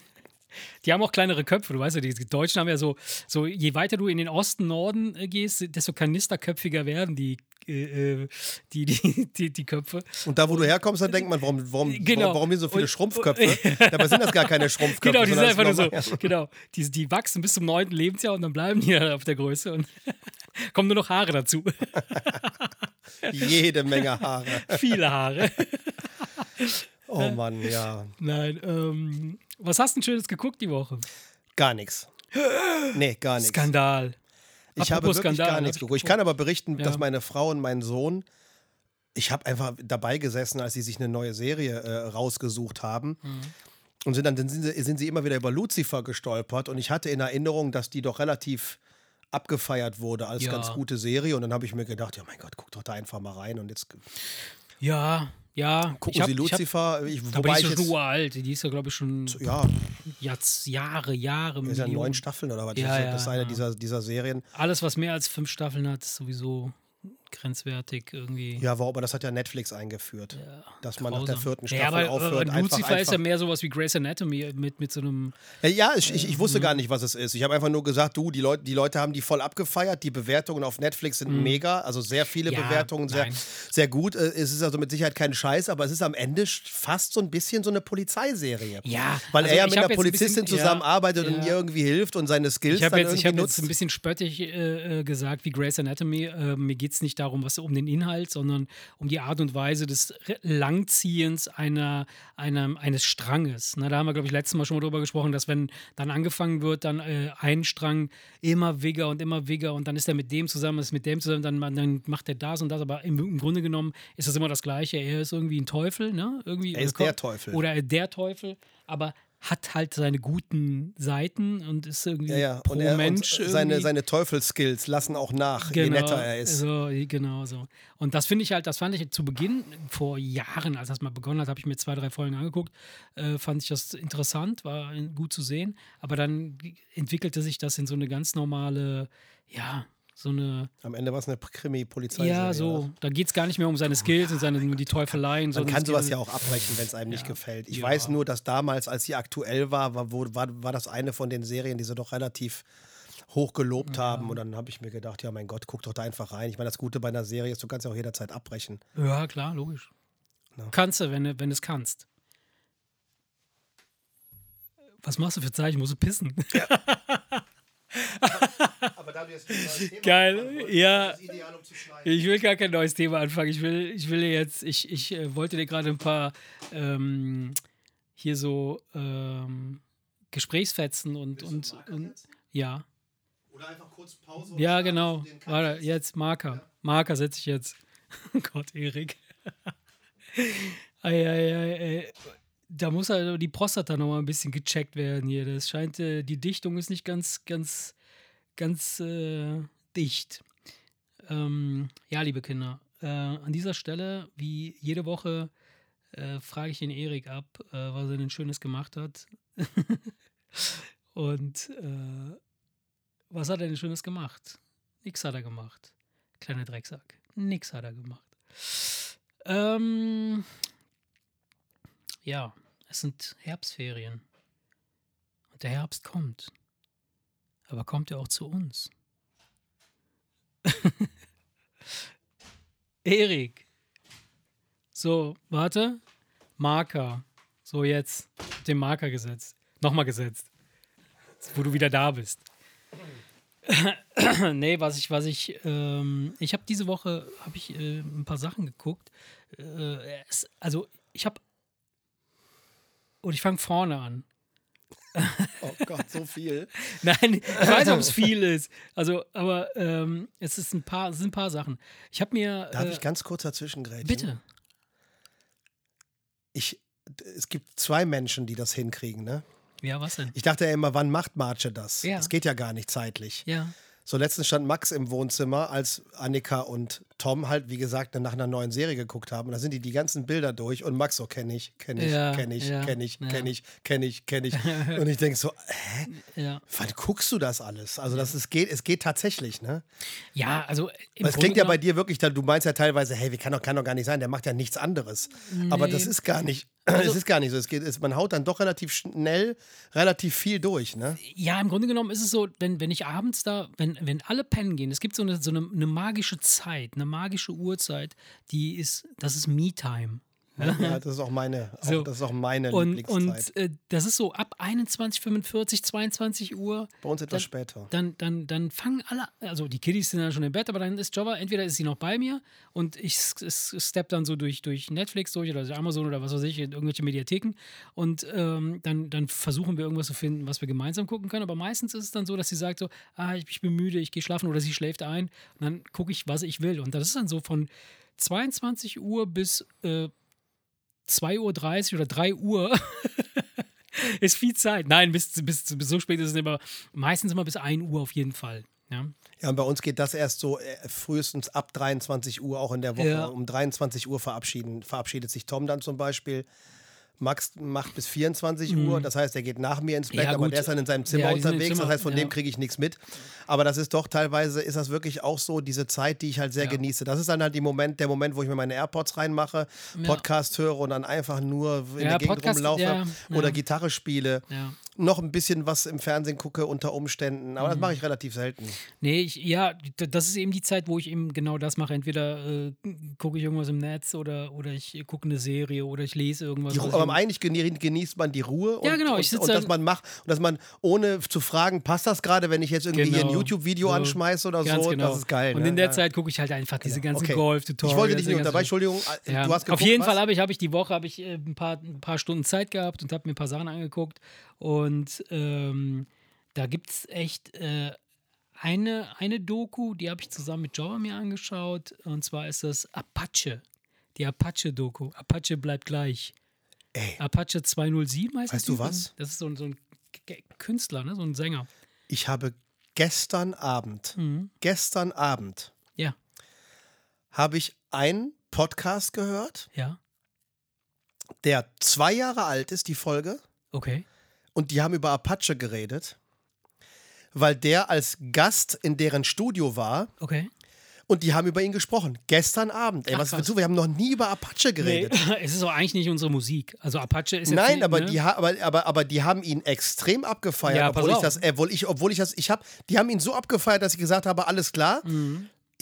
Die haben auch kleinere Köpfe, du weißt ja, die Deutschen haben ja so, so je weiter du in den Osten, Norden äh, gehst, desto kanisterköpfiger werden die, äh, äh, die, die, die, die Köpfe. Und da, wo du herkommst, dann denkt man, warum, warum, Genau. warum, warum hier so viele Und- Schrumpfköpfe? Dabei sind das gar keine Schrumpfköpfe. Genau, die sind einfach nur so, genau, die, die wachsen bis zum neunten Lebensjahr und dann bleiben die ja auf der Größe und kommen nur noch Haare dazu. Jede Menge Haare. Viele Haare. Oh Mann, ja. Nein, ähm, was hast du denn Schönes geguckt die Woche? Gar nichts. Nee, gar nichts. Skandal. Ich habe wirklich Skandal, gar nichts ich geguckt. Ich kann aber berichten, Ja. dass meine Frau und mein Sohn, ich habe einfach dabei gesessen, als sie sich eine neue Serie äh, rausgesucht haben. Mhm. Und sind dann sind sie, sind sie immer wieder über Lucifer gestolpert. Und ich hatte in Erinnerung, dass die doch relativ abgefeiert wurde als Ja. ganz gute Serie. Und dann habe ich mir gedacht, ja mein Gott, guck doch da einfach mal rein. Und jetzt Ja, ja. gucken hab, sie Ich hab, Lucifer. Ich, wobei die ich ist ja schon uralt. Die ist ja, glaube ich, schon ja, Jahrs, Jahre, Jahre. ist ja neun Staffeln oder was? Ja, das, ist- ja, eine ja. dieser, dieser Serien. Alles, was mehr als fünf Staffeln hat, ist sowieso grenzwertig irgendwie. Ja, aber das hat ja Netflix eingeführt. dass man nach der grausam. vierten ja, Staffel aber, aufhört. aber einfach, Lucifer ist einfach, ja mehr sowas wie Grey's Anatomy mit, mit so einem. Ja, Ja, ich, ich, ich wusste Mhm. gar nicht, was es ist. Ich habe einfach nur gesagt, du, die Leute, die Leute haben die voll abgefeiert. Die Bewertungen auf Netflix sind mega, also sehr viele Mhm. Ja, Bewertungen, sehr, nein. sehr gut. Äh, Es ist also mit Sicherheit kein Scheiß, aber es ist am Ende fast so ein bisschen so eine Polizeiserie. Ja, Weil also er ja mit einer Polizistin bisschen- ja, zusammenarbeitet und ja. ihr irgendwie hilft und seine Skills Ich habe dann jetzt, ich irgendwie hab jetzt ein bisschen spöttisch äh, äh, gesagt wie Grey's Anatomy. Äh, mir geht es nicht darum, was um den Inhalt, sondern um die Art und Weise des Langziehens einer, einer, eines Stranges. Na, da haben wir, glaube ich, letztes Mal schon mal drüber gesprochen, dass wenn dann angefangen wird, dann äh, ein Strang immer wigger und immer wigger und dann ist er mit dem zusammen, ist mit dem zusammen, dann, dann macht er das und das. Aber im, im Grunde genommen ist das immer das Gleiche. Er ist irgendwie ein Teufel, ne? Irgendwie, Er ist der Teufel. Oder der Teufel, aber hat halt seine guten Seiten und ist irgendwie ja, ja. pro Und, er, Mensch und seine, seine Teufelsskills lassen auch nach, je netter er ist. So, genau so. Und das finde ich halt, das fand ich zu Beginn, vor Jahren, als das mal begonnen hat, habe ich mir zwei, drei Folgen angeguckt, äh, fand ich das interessant, war gut zu sehen. Aber dann entwickelte sich das in so eine ganz normale, ja, so eine, Am Ende war es eine Krimi-Polizei. ja, so, da geht es gar nicht mehr um seine Skills und seine, nur die Teufeleien. Man kann sowas um- ja auch abbrechen, wenn es einem nicht gefällt. Ich Ja. weiß nur, dass damals, als sie aktuell war, war, war, war das eine von den Serien, die sie doch relativ hoch gelobt haben. Und dann habe ich mir gedacht, ja mein Gott, guck doch da einfach rein. Ich meine, das Gute bei einer Serie ist, du kannst ja auch jederzeit abbrechen. Ja, klar, logisch. Kannst du, wenn du wenn du es kannst. Was machst du für Zeichen? Musst du pissen? Aber da du jetzt ein neues Thema Geil, ja. ist ideal, um zu schneiden. Ich will gar kein neues Thema anfangen. Ich will, ich will jetzt, ich, ich äh, wollte dir gerade ein paar ähm, hier so ähm, Gesprächsfetzen und, und, und ja. Oder einfach kurz Pause. Ja, genau. Warte, jetzt Marker. Marker setze ich jetzt. Oh Gott, Erik. ei, ei, ei, ei. Da muss also die Prostata noch mal ein bisschen gecheckt werden hier. Das scheint, äh, die Dichtung ist nicht ganz, ganz, ganz äh, dicht. Ähm, ja, liebe Kinder, äh, an dieser Stelle, wie jede Woche, äh, frage ich den Erik ab, äh, was er denn Schönes gemacht hat. Und äh, was hat er denn Schönes gemacht? Nix hat er gemacht. Kleiner Drecksack. Nix hat er gemacht. Ähm, ja, es sind Herbstferien. Und der Herbst kommt. Aber kommt er auch zu uns? Erik. So, warte. Marker. So, jetzt. Den Marker gesetzt. Nochmal gesetzt. Wo du wieder da bist. nee, was ich, was ich, ähm, ich habe diese Woche, habe ich äh, ein paar Sachen geguckt. Äh, es, also, ich habe, und ich fange vorne an. Oh Gott, so viel. Nein, ich weiß, ob es viel ist. Also, aber ähm, es ist ein paar, es sind ein paar Sachen. Ich habe mir. Darf äh, ich ganz kurz dazwischen grätschen? bitte. Ich, es gibt zwei Menschen, die das hinkriegen, ne? Ja, was denn? Ich dachte ja immer, wann macht Marce das? Ja. Das geht ja gar nicht zeitlich. Ja. So letztens stand Max im Wohnzimmer, als Annika und Tom halt, wie gesagt, nach einer neuen Serie geguckt haben. Und da sind die die ganzen Bilder durch und Max so, kenne ich, kenne ich, Ja, kenne ich, ja, kenne ich, ja. kenne ich, kenne ich, kenne ich. Und ich denke so, hä? Ja. Wann guckst du das alles? Also das ist, geht, es geht tatsächlich, ne? Ja, also. Es klingt ja bei dir wirklich, du meinst ja teilweise, hey, wie kann doch, kann doch gar nicht sein, der macht ja nichts anderes. Aber das Nee. ist gar nicht, es ist gar nicht so. Es geht, es, man haut dann doch relativ schnell relativ viel durch, ne? Ja, im Grunde genommen ist es so, wenn, wenn ich abends da, wenn, wenn alle pennen gehen, es gibt so eine, so eine, eine magische Zeit, eine magische Uhrzeit, die ist, das ist Me-Time. Ja, das ist auch meine, auch, So. das ist auch meine Und, Lieblingszeit. und äh, das ist so ab 21.45, 22 Uhr. Bei uns etwas dann- später. Dann, dann, dann fangen alle, also die Kiddies sind dann schon im Bett, aber dann ist Jova, entweder ist sie noch bei mir und ich s- s- step dann so durch, durch Netflix durch oder Amazon oder was weiß ich, irgendwelche Mediatheken und ähm, dann, dann versuchen wir irgendwas zu finden, was wir gemeinsam gucken können. Aber meistens ist es dann so, dass sie sagt so, ah, ich, ich bin müde, ich gehe schlafen oder sie schläft ein und dann gucke ich, was ich will. Und das ist dann so von 22 Uhr bis äh, 2.30 Uhr oder 3 Uhr ist viel Zeit. Nein, bis, bis, bis so spät ist es aber meistens immer bis 1 Uhr auf jeden Fall. Ja. Ja, und bei uns geht das erst so äh, frühestens ab 23 Uhr, auch in der Woche. Ja. Um 23 Uhr verabschieden, verabschiedet sich Tom dann zum Beispiel. Max macht bis 24 Uhr, das heißt, er geht nach mir ins Bett, Mhm. Ja, aber der ist dann in seinem Zimmer Ja, unterwegs, Zimmer, das heißt, von ja. dem kriege ich nichts mit. Aber das ist doch teilweise, ist das wirklich auch so diese Zeit, die ich halt sehr genieße. Das ist dann halt die Moment, der Moment, wo ich mir meine AirPods reinmache. Podcast höre und dann einfach nur in der Gegend Podcast, rumlaufe oder. Gitarre spiele. Noch ein bisschen was im Fernsehen gucke unter Umständen, Mhm. aber das mache ich relativ selten. Nee, ich, ja, das ist eben die Zeit, wo ich eben genau das mache. Entweder äh, gucke ich irgendwas im Netz oder, oder ich gucke eine Serie oder ich lese irgendwas. Die, aber eigentlich genie- genießt man die Ruhe und, Ja, genau, ich und, und dass man macht und dass man ohne zu fragen, passt das gerade, wenn ich jetzt irgendwie hier ein Genau. YouTube-Video So. anschmeiße oder so, genau. das ist geil. Und ne? in der ja. Zeit gucke ich halt einfach diese ganzen Okay. Golf-Tutorials. Ich wollte dich nicht unterbrechen, Entschuldigung. äh, Ja, Du hast auf geguckt, jeden was? Fall habe ich, habe ich die Woche ich äh, ein, paar, ein paar Stunden Zeit gehabt und habe mir ein paar Sachen angeguckt. Und ähm, da gibt es echt äh, eine, eine Doku, die habe ich zusammen mit Java mir angeschaut. Und zwar ist das Apache. Die Apache-Doku. Apache bleibt gleich. Ey, Apache 207 heißt Weißt der du was? Das ist so, ein- so ein Künstler, ne? so ein Sänger. ich habe gestern Abend, Mhm. gestern Abend Ja, habe ich einen Podcast gehört, ja, der zwei Jahre alt ist, die Folge, okay. Und die haben über Apache geredet, weil der als Gast in deren Studio war Okay. und die haben über ihn gesprochen. Gestern Abend. Ey, Ach, was krass. willst du? Wir haben noch nie über Apache geredet. Nee, es ist auch eigentlich nicht unsere Musik. Also Apache ist jetzt Nein, nicht, aber, ne? die, aber, aber, aber die haben ihn extrem abgefeiert, Ja, obwohl ich das, äh, obwohl ich, obwohl ich das, ich habe, die haben ihn so abgefeiert, dass ich gesagt habe, alles klar.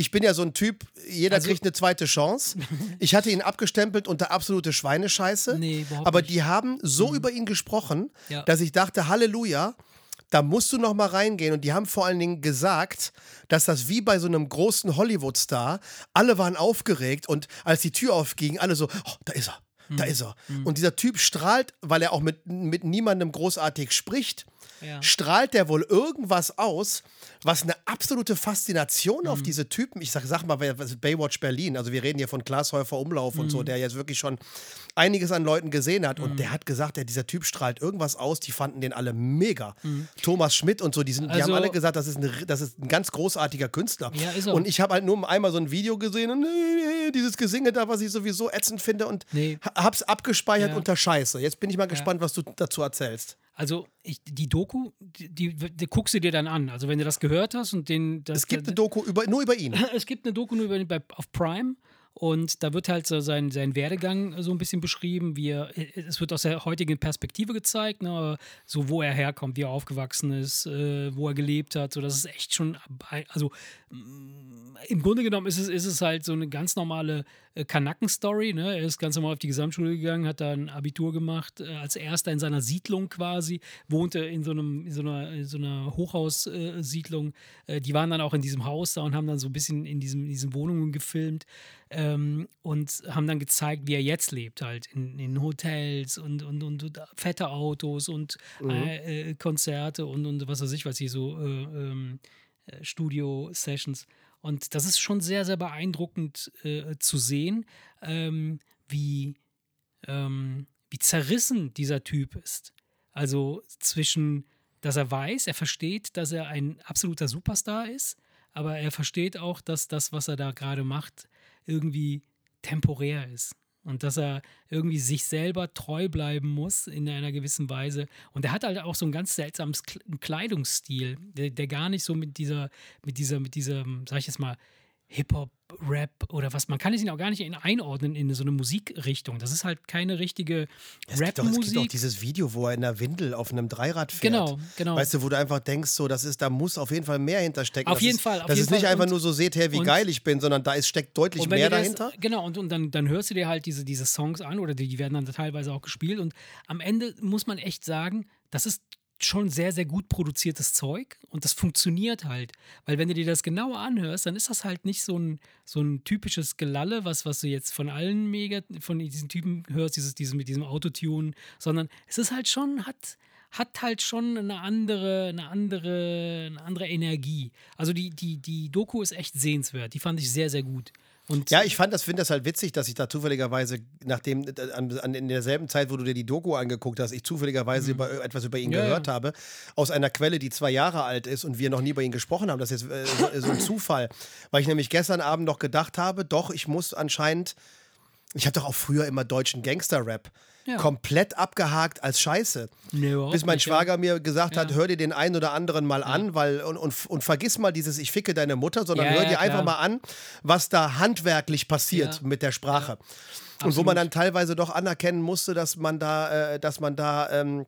Ich bin ja so ein Typ, jeder Mhm. Also- kriegt eine zweite Chance. Ich hatte ihn abgestempelt unter absolute Schweinescheiße. Nee, aber nicht. Mhm. die haben so über ihn gesprochen, Ja. dass ich dachte, Halleluja, da musst du noch mal reingehen. Und die haben vor allen Dingen gesagt, dass das wie bei so einem großen Hollywood-Star, alle waren aufgeregt und als die Tür aufging, alle so, oh, da ist er, da Mhm. ist er. Und dieser Typ strahlt, weil er auch mit, mit niemandem großartig spricht, Ja. strahlt der wohl irgendwas aus, was eine absolute Faszination Mhm. auf diese Typen, ich sag, sag mal, Baywatch Berlin, also wir reden hier von Klaas Häufer Umlauf und Mhm. so, der jetzt wirklich schon einiges an Leuten gesehen hat und der hat gesagt, der, dieser Typ strahlt irgendwas aus, die fanden den alle mega. Thomas Schmidt und so, die, sind, die haben Mhm. Also- alle gesagt, das ist, eine, das ist ein ganz großartiger Künstler. Ja. Und ich habe halt nur einmal so ein Video gesehen und dieses Gesinge da, was ich sowieso ätzend finde und Nee. ha- hab's abgespeichert Ja. unter Scheiße. Jetzt bin ich mal gespannt, was du dazu erzählst. Also ich, die Doku, die, die, die guckst du dir dann an. Also wenn du das gehört hast und den. Das, Es gibt eine Doku über, nur über ihn. es gibt eine Doku nur über, bei, auf Prime und da wird halt so sein, sein Werdegang so ein bisschen beschrieben, wie er, es wird aus der heutigen Perspektive gezeigt, ne, so wo er herkommt, wie er aufgewachsen ist, äh, wo er gelebt hat, so das ist echt schon, also im Grunde genommen ist es, ist es halt so eine ganz normale äh, Kanaken-Story, ne? er ist ganz normal auf die Gesamtschule gegangen, hat da ein Abitur gemacht, äh, als erster in seiner Siedlung quasi, wohnte in so, einem, in so einer, in so einer Hochhaussiedlung, äh, die waren dann auch in diesem Haus da und haben dann so ein bisschen in, diesem, in diesen Wohnungen gefilmt, ähm, und haben dann gezeigt, wie er jetzt lebt, halt in, in Hotels und, und, und, fette Autos und mhm. äh, Konzerte und, und was weiß ich, was hier so äh, ähm, äh, Studio-Sessions. Und das ist schon sehr, sehr beeindruckend äh, zu sehen, ähm, wie, ähm, wie zerrissen dieser Typ ist. Also zwischen, dass er weiß, er versteht, dass er ein absoluter Superstar ist, aber er versteht auch, dass das, was er da gerade macht, irgendwie temporär ist. Und dass er irgendwie sich selber treu bleiben muss in einer gewissen Weise. Und er hat halt auch so ein ganz seltsames Kleidungsstil, der, der gar nicht so mit dieser, mit dieser, mit dieser, sag ich jetzt mal, Hip-Hop, Rap oder was. Man kann es ihn auch gar nicht einordnen in so eine Musikrichtung. Das ist halt keine richtige Rap-Musik. Es gibt auch dieses Video, wo er in der Windel auf einem Dreirad fährt. Genau, genau. Weißt du, wo du einfach denkst, so, das ist, da muss auf jeden Fall mehr hinterstecken. Auf das jeden ist, Fall. Auf das jeden ist nicht Fall. einfach und, nur so, seht her, wie und, geil ich bin, sondern da ist, steckt deutlich mehr das, dahinter. Genau, und, und dann, dann hörst du dir halt diese, diese Songs an oder die, die werden dann teilweise auch gespielt. Und am Ende muss man echt sagen, das ist schon sehr, sehr gut produziertes Zeug und das funktioniert halt. Weil wenn du dir das genauer anhörst, dann ist das halt nicht so ein, so ein typisches Gelalle, was, was du jetzt von allen mega, von diesen Typen hörst, dieses, dieses mit diesem Autotune, sondern es ist halt schon, hat, hat halt schon eine andere, eine andere, eine andere Energie. Also die, die, die Doku ist echt sehenswert. Die fand ich sehr, sehr gut. Und ja, ich fand das, finde das halt witzig, dass ich da zufälligerweise, nachdem, äh, an, an, in derselben Zeit, wo du dir die Doku angeguckt hast, ich zufälligerweise mhm. über, etwas über ihn ja, gehört ja. habe, aus einer Quelle, die zwei Jahre alt ist und wir noch nie über ihn gesprochen haben. Das ist jetzt äh, so, so ein Zufall, weil ich nämlich gestern Abend noch gedacht habe, doch, ich muss anscheinend, ich habe doch auch früher immer deutschen Gangster-Rap ja. komplett abgehakt als Scheiße. Nee, Bis mein nicht, Schwager ja. mir gesagt hat, hör dir den einen oder anderen mal an, weil und, und, und vergiss mal dieses Ich ficke deine Mutter, sondern hör dir einfach mal an, was da handwerklich passiert mit der Sprache. Und wo man dann teilweise doch anerkennen musste, dass man da, äh, dass man da ähm,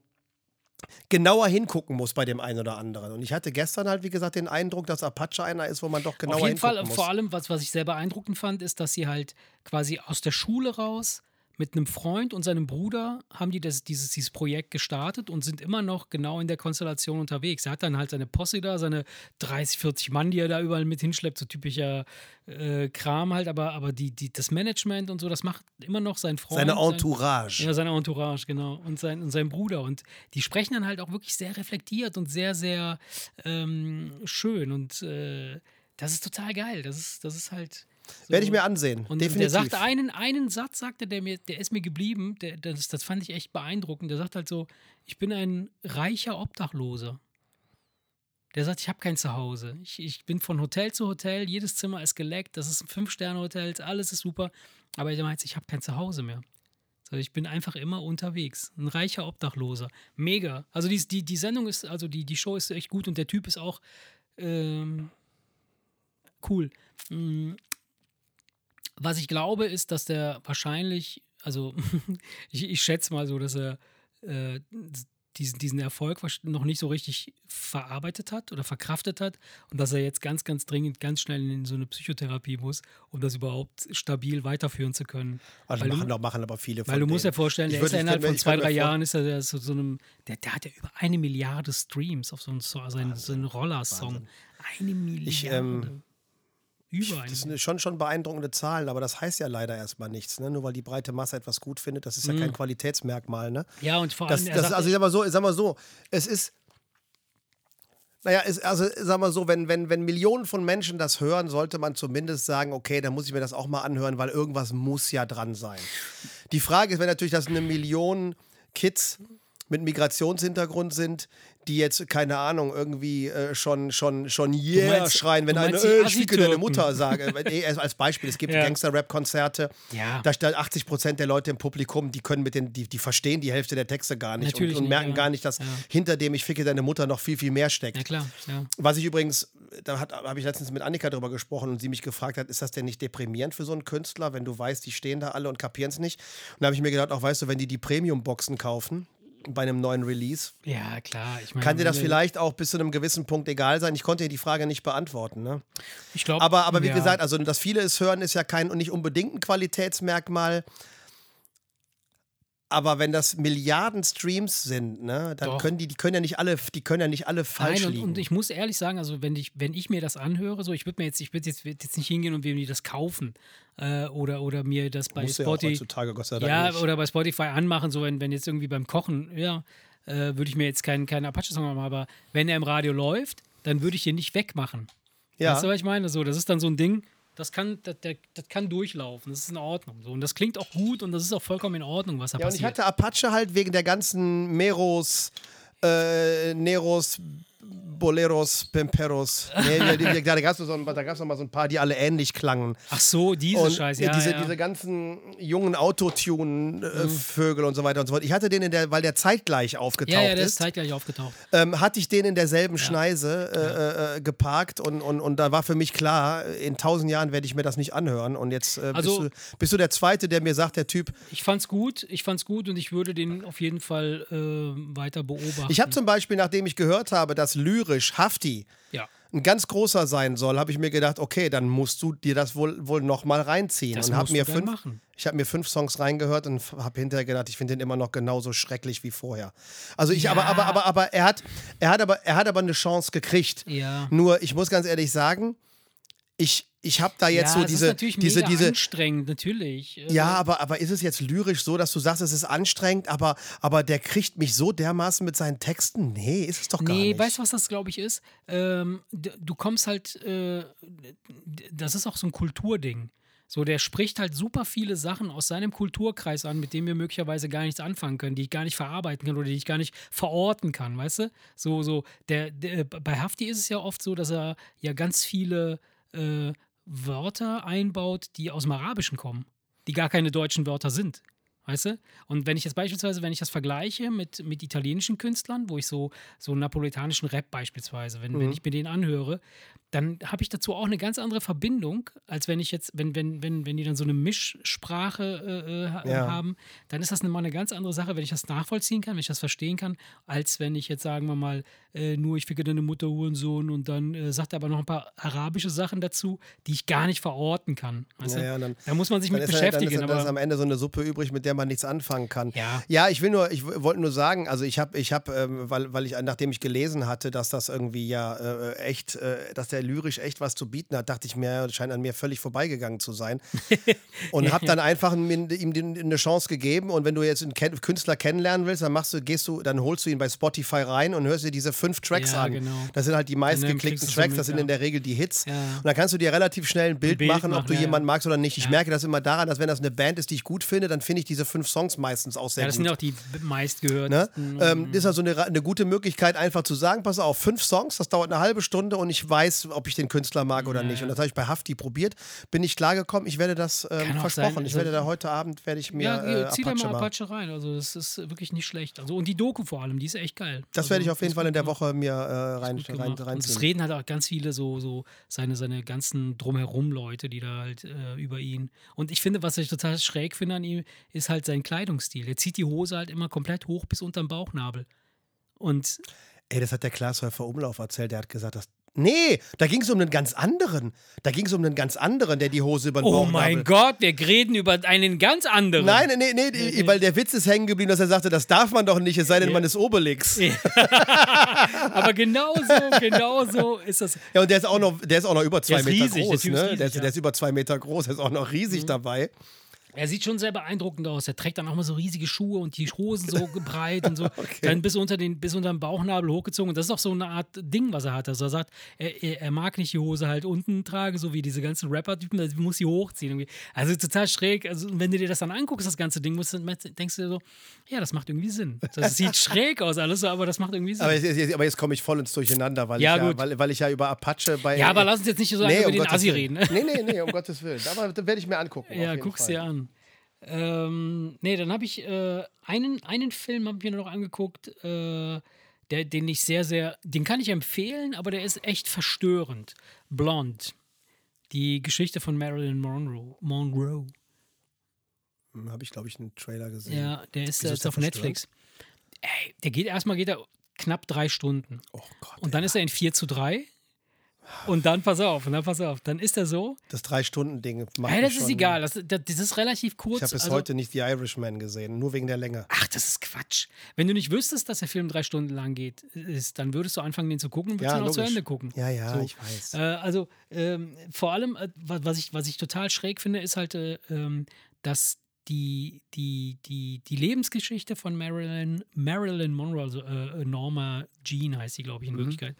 genauer hingucken muss bei dem einen oder anderen. Und ich hatte gestern halt, wie gesagt, den Eindruck, dass Apache einer ist, wo man doch genauer hingucken muss. Auf jeden Fall, vor allem, was, was ich sehr beeindruckend fand, ist, dass sie halt quasi aus der Schule raus mit einem Freund und seinem Bruder haben die das, dieses, dieses Projekt gestartet und sind immer noch genau in der Konstellation unterwegs. Er hat dann halt seine Posse da, seine 30, 40 Mann, die er da überall mit hinschleppt, so typischer äh, Kram halt, aber, aber die, die, das Management und so, das macht immer noch sein Freund. Seine Entourage. Sein, ja, seine Entourage, genau. Und sein, und sein Bruder. Und die sprechen dann halt auch wirklich sehr reflektiert und sehr, sehr ähm, schön. Und äh, das ist total geil. Das ist, das ist halt so. Werde ich mir ansehen. Und definitiv. der sagt einen, einen Satz, sagte der mir, der ist mir geblieben, der, das, das fand ich echt beeindruckend. Der sagt halt so: Ich bin ein reicher Obdachloser. Der sagt, ich habe kein Zuhause. Ich, ich bin von Hotel zu Hotel, jedes Zimmer ist geleckt, das ist ein Fünf-Sterne-Hotel, alles ist super. Aber er meint, ich habe kein Zuhause mehr. So, ich bin einfach immer unterwegs. Ein reicher Obdachloser. Mega. Also die, die, die Sendung ist, also die, die Show ist echt gut und der Typ ist auch ähm, cool. Was ich glaube, ist, dass der wahrscheinlich, also ich, ich schätze mal so, dass er äh, diesen, diesen Erfolg noch nicht so richtig verarbeitet hat oder verkraftet hat und dass er jetzt ganz, ganz dringend, ganz schnell in so eine Psychotherapie muss, um das überhaupt stabil weiterführen zu können. Also machen, du, machen aber viele Weil du musst dir vorstellen, der ist ja innerhalb von zwei, drei Jahren ist er so, so einem, der, der hat ja über eine Milliarde Streams auf so einen, so einen, so einen Roller-Song. Eine Milliarde. Ich, ähm, über Das sind schon, schon beeindruckende Zahlen, aber das heißt ja leider erstmal nichts. Ne? Nur weil die breite Masse etwas gut findet, das ist ja mhm. kein Qualitätsmerkmal. Ne? Ja, und vor allem. Das, das, also, ich sag mal so, sag mal so, es ist. Naja, es, also sag mal so, wenn, wenn, wenn Millionen von Menschen das hören, sollte man zumindest sagen, okay, dann muss ich mir das auch mal anhören, weil irgendwas muss ja dran sein. Die Frage ist, wenn natürlich das eine Million Kids mit Migrationshintergrund sind, die jetzt, keine Ahnung, irgendwie äh, schon, schon, schon yeah meinst- schreien, wenn eine, äh, ich ficke deine. Mutter sage. als Beispiel, es gibt Ja. Gangster-Rap-Konzerte, Ja. da stehen 80 Prozent der Leute im Publikum, die können mit den, die, die verstehen die Hälfte der Texte gar nicht Natürlich und, und nicht, merken ja. gar nicht, dass hinter dem ich ficke deine Mutter noch viel, viel mehr steckt. Ja, klar. Was ich übrigens, da habe ich letztens mit Annika drüber gesprochen und sie mich gefragt hat, ist das denn nicht deprimierend für so einen Künstler, wenn du weißt, die stehen da alle und kapieren es nicht? Und da habe ich mir gedacht, auch weißt du, wenn die die Premium-Boxen kaufen bei einem neuen Release, ja, klar. Ich meine, kann dir das vielleicht auch bis zu einem gewissen Punkt egal sein. Ich konnte dir die Frage nicht beantworten. Ne? Ich glaube. Aber, aber wie ja. gesagt, also dass viele es hören, ist ja kein und nicht unbedingt ein Qualitätsmerkmal. Aber wenn das Milliarden Streams sind, ne, dann Doch. können die, die können ja nicht alle, die können ja nicht alle falsch Nein, und, liegen. und ich muss ehrlich sagen, also wenn ich, wenn ich mir das anhöre, so ich würde mir jetzt, ich würde jetzt, würd jetzt nicht hingehen und mir das kaufen äh, oder, oder mir das bei ja Spotify, ja, nicht. oder bei Spotify anmachen, so wenn, wenn jetzt irgendwie beim Kochen, ja, äh, würde ich mir jetzt keinen keinen Apache-Song machen, aber wenn er im Radio läuft, dann würde ich den nicht wegmachen. ja. Weißt du, was ich meine? So, das ist dann so ein Ding, das kann, das, der- das kann durchlaufen, das ist in Ordnung. So. Und das klingt auch gut und das ist auch vollkommen in Ordnung, was da Ja, und ich passiert. hatte Apache halt wegen der ganzen Meros, äh, Neros, Boleros, Pemperos. Nee, die, die, da gab es so, noch mal so ein paar, die alle ähnlich klangen. Ach so, diese Und Scheiße, ja, ja, diese, ja. Mhm. diese ganzen jungen Autotune-Vögel und so weiter und so fort. Ich hatte den, in der, weil der zeitgleich aufgetaucht ja, ja, der ist ist, zeitgleich aufgetaucht. ähm, hatte ich den in derselben Schneise äh, äh, geparkt und, und, und da war für mich klar, in tausend Jahren werde ich mir das nicht anhören. Und jetzt äh, Also- bist, du, bist du der Zweite, der mir sagt, der Typ, Ich fand's gut, ich fand's gut und ich würde den auf jeden Fall äh, weiter beobachten. Ich habe zum Beispiel, nachdem ich gehört habe, dass lyrisch Hafti ja. ein ganz großer sein soll, habe ich mir gedacht, okay, dann musst du dir das wohl, wohl noch mal reinziehen. Das und musst mir du fünf, machen. ich habe mir fünf Songs reingehört und habe hinterher gedacht, ich finde den immer noch genauso schrecklich wie vorher. Also ich, Ja. aber, aber, aber, aber er hat, er hat aber, er hat aber eine Chance gekriegt. Ja. Nur, ich muss ganz ehrlich sagen, ich, ich habe da jetzt ja, so diese, ist natürlich diese, diese, anstrengend, natürlich. Ja, aber, aber ist es jetzt lyrisch so, dass du sagst, es ist anstrengend, aber, aber der kriegt mich so dermaßen mit seinen Texten? Nee, ist es doch gar Nee, nicht. weißt du, was das, glaube ich, ist? Ähm, du kommst halt, äh, das ist auch so ein Kulturding. So, der spricht halt super viele Sachen aus seinem Kulturkreis an, mit denen wir möglicherweise gar nichts anfangen können, die ich gar nicht verarbeiten kann oder die ich gar nicht verorten kann, weißt du? So, so, der, der bei Hafti ist es ja oft so, dass er ja ganz viele äh, Wörter einbaut, die aus dem Arabischen kommen, die gar keine deutschen Wörter sind. Weißt du? Und wenn ich jetzt beispielsweise, wenn ich das vergleiche mit, mit italienischen Künstlern, wo ich so, so napoletanischen Rap beispielsweise, wenn, Mhm. wenn ich mir den anhöre, dann habe ich dazu auch eine ganz andere Verbindung, als wenn ich jetzt, wenn, wenn, wenn, wenn die dann so eine Mischsprache äh, äh, Ja. haben, dann ist das mal eine ganz andere Sache, wenn ich das nachvollziehen kann, wenn ich das verstehen kann, als wenn ich jetzt, sagen wir mal, äh, nur ich ficke deine Mutter, Hurensohn und dann äh, sagt er aber noch ein paar arabische Sachen dazu, die ich gar nicht verorten kann. Weißt Ja, ja, dann- da muss man sich mit ist, dann beschäftigen. ist, dann ist am Ende so eine Suppe übrig, mit der man nichts anfangen kann. Ja. ja ich will nur, ich wollte nur sagen, also ich habe, ich habe, ähm, weil, weil ich, nachdem ich gelesen hatte, dass das irgendwie ja äh, echt, äh, dass der lyrisch echt was zu bieten hat, dachte ich mir, scheint an mir völlig vorbeigegangen zu sein. Und habe dann einfach ihm, eine Chance gegeben. Und wenn du jetzt einen Ken Künstler kennenlernen willst, dann machst du, gehst du, dann holst du ihn bei Spotify rein und hörst dir diese fünf Tracks Ja, an. genau. Das sind halt die meistgeklickten du Tracks, mit, das sind ja. in der Regel die Hits. Ja. Und dann kannst du dir relativ schnell ein Bild, Bild machen, ob machen, du ja, jemanden magst oder nicht. Ich merke das immer daran, dass wenn das eine Band ist, die ich gut finde, dann finde ich diese fünf Songs meistens auch sehr ja, das gut. sind auch die Ne? meistgehörtesten. Ähm, das ist also eine, eine gute Möglichkeit, einfach zu sagen: Pass auf, fünf Songs, das dauert eine halbe Stunde und ich weiß, ob ich den Künstler mag oder Ja, nicht. Und das habe ich bei Hafti probiert, bin ich klargekommen. Ich werde das ähm, versprochen. ich also- werde da heute Abend werde ich mir ja, äh, zieh da Apache mal machen. Apache rein. Also, das ist wirklich nicht schlecht. Also, und die Doku vor allem, die ist echt geil. Das also, werde ich auf jeden Fall in der. Woche mir äh, rein, rein, gemacht. Und es reden halt auch ganz viele so, so seine, seine ganzen Drumherum-Leute, die da halt äh, über ihn. Und ich finde, was ich total schräg finde an ihm, ist halt sein Kleidungsstil. Er zieht die Hose halt immer komplett hoch bis unterm Bauchnabel. Und Ey, das hat der Glashäufer Umlauf erzählt. Der hat gesagt, dass. Nee, da ging es um einen ganz anderen. Da ging es um einen ganz anderen, der die Hose über den oh Bauchnabel mein Gott, wir reden über einen ganz anderen. Nein, nee, nee, nee, weil der Witz ist hängen geblieben, dass er sagte, das darf man doch nicht, es sei denn, Ja. man ist Obelix. Ja. Aber genauso, genauso ist das. und der ist auch noch, der ist auch noch über zwei Meter riesig, groß, ne? riesig, der, ist, ja. Mhm. der ist über zwei Meter groß, der ist auch noch riesig dabei. Er sieht schon sehr beeindruckend aus. Er trägt dann auch mal so riesige Schuhe und die Hosen so breit und so. Okay. Dann bis unter, den, bis unter den Bauchnabel hochgezogen. Und das ist auch so eine Art Ding, was er hat. Also er sagt, er, er, mag nicht die Hose halt unten tragen, so wie diese ganzen Rapper-Typen, er muss sie hochziehen. Also total schräg. Also wenn du dir das dann anguckst, das ganze Ding, musst, du- denkst du dir so, ja, das macht irgendwie Sinn. Das sieht schräg aus alles, aber das macht irgendwie Sinn. Aber jetzt, aber jetzt komme ich voll ins Durcheinander, weil, Ja, ich ja, weil, weil ich ja über Apache bei. ja, aber lass uns jetzt nicht so lange über um den Gottes Assi Willen. reden. Ne? Nee, nee, nee, um Gottes Willen. Aber das werde ich mir angucken. Ja, guck's dir an. Ähm, nee, dann habe ich äh, einen, einen Film hab ich mir noch angeguckt, äh, der, den ich sehr, sehr, den kann ich empfehlen, aber der ist echt verstörend. Blonde. Die Geschichte von Marilyn Monroe. Monroe. Hm, Habe ich, glaube ich, einen Trailer gesehen. Ja, der ist Wieso jetzt der auf Netflix. Ey, der geht erstmal geht er knapp drei Stunden. Oh Gott. Und dann ist er in 4 zu 3. Und dann pass auf, und dann pass auf. Dann ist er so. Das Drei-Stunden-Ding macht Ey, mich das ist egal. Das, das, das ist relativ kurz. Ich habe bis also- heute nicht The Irishman gesehen, nur wegen der Länge. Ach, das ist Quatsch. Wenn du nicht wüsstest, dass der Film drei Stunden lang geht, ist, dann würdest du anfangen, den zu gucken und würdest Ja, ihn auch zu logisch. Ende gucken. Ja, ja, So. ich weiß. Äh, also ähm, vor allem, äh, wa- was ich, was ich total schräg finde, ist halt, äh, ähm, dass die, die, die, die Lebensgeschichte von Marilyn, Marilyn Monroe, also äh, Norma Jean heißt sie, glaube ich, in Wirklichkeit,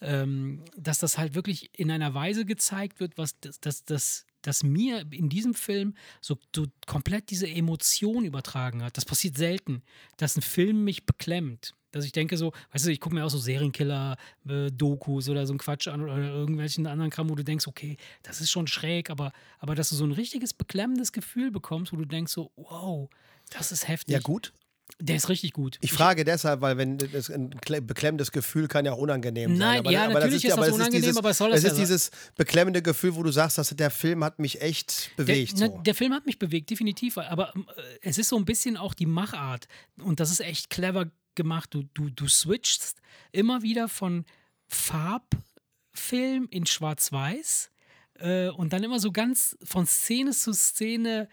ähm, dass das halt wirklich in einer Weise gezeigt wird, was das, das, das, das mir in diesem Film so, so komplett diese Emotion übertragen hat. Das passiert selten, dass ein Film mich beklemmt. Dass ich denke so, weißt du, ich gucke mir auch so Serienkiller-Dokus oder so ein Quatsch an oder irgendwelchen anderen Kram, wo du denkst, okay, das ist schon schräg, aber, aber dass du so ein richtiges beklemmendes Gefühl bekommst, wo du denkst so, wow, das ist heftig. Ja, gut. Der ist richtig gut. Ich frage deshalb, weil wenn das ein kle- beklemmendes Gefühl kann ja auch unangenehm sein. Nein, aber, ja, aber natürlich ist das aber unangenehm, dieses, aber es soll das es ja ist sein. dieses beklemmende Gefühl, wo du sagst, dass der Film hat mich echt bewegt. Der, so. na, der Film hat mich bewegt, definitiv. Aber äh, es ist so ein bisschen auch die Machart. Und das ist echt clever gemacht. Du, du, du switchst immer wieder von Farbfilm in Schwarz-Weiß äh, und dann immer so ganz von Szene zu Szene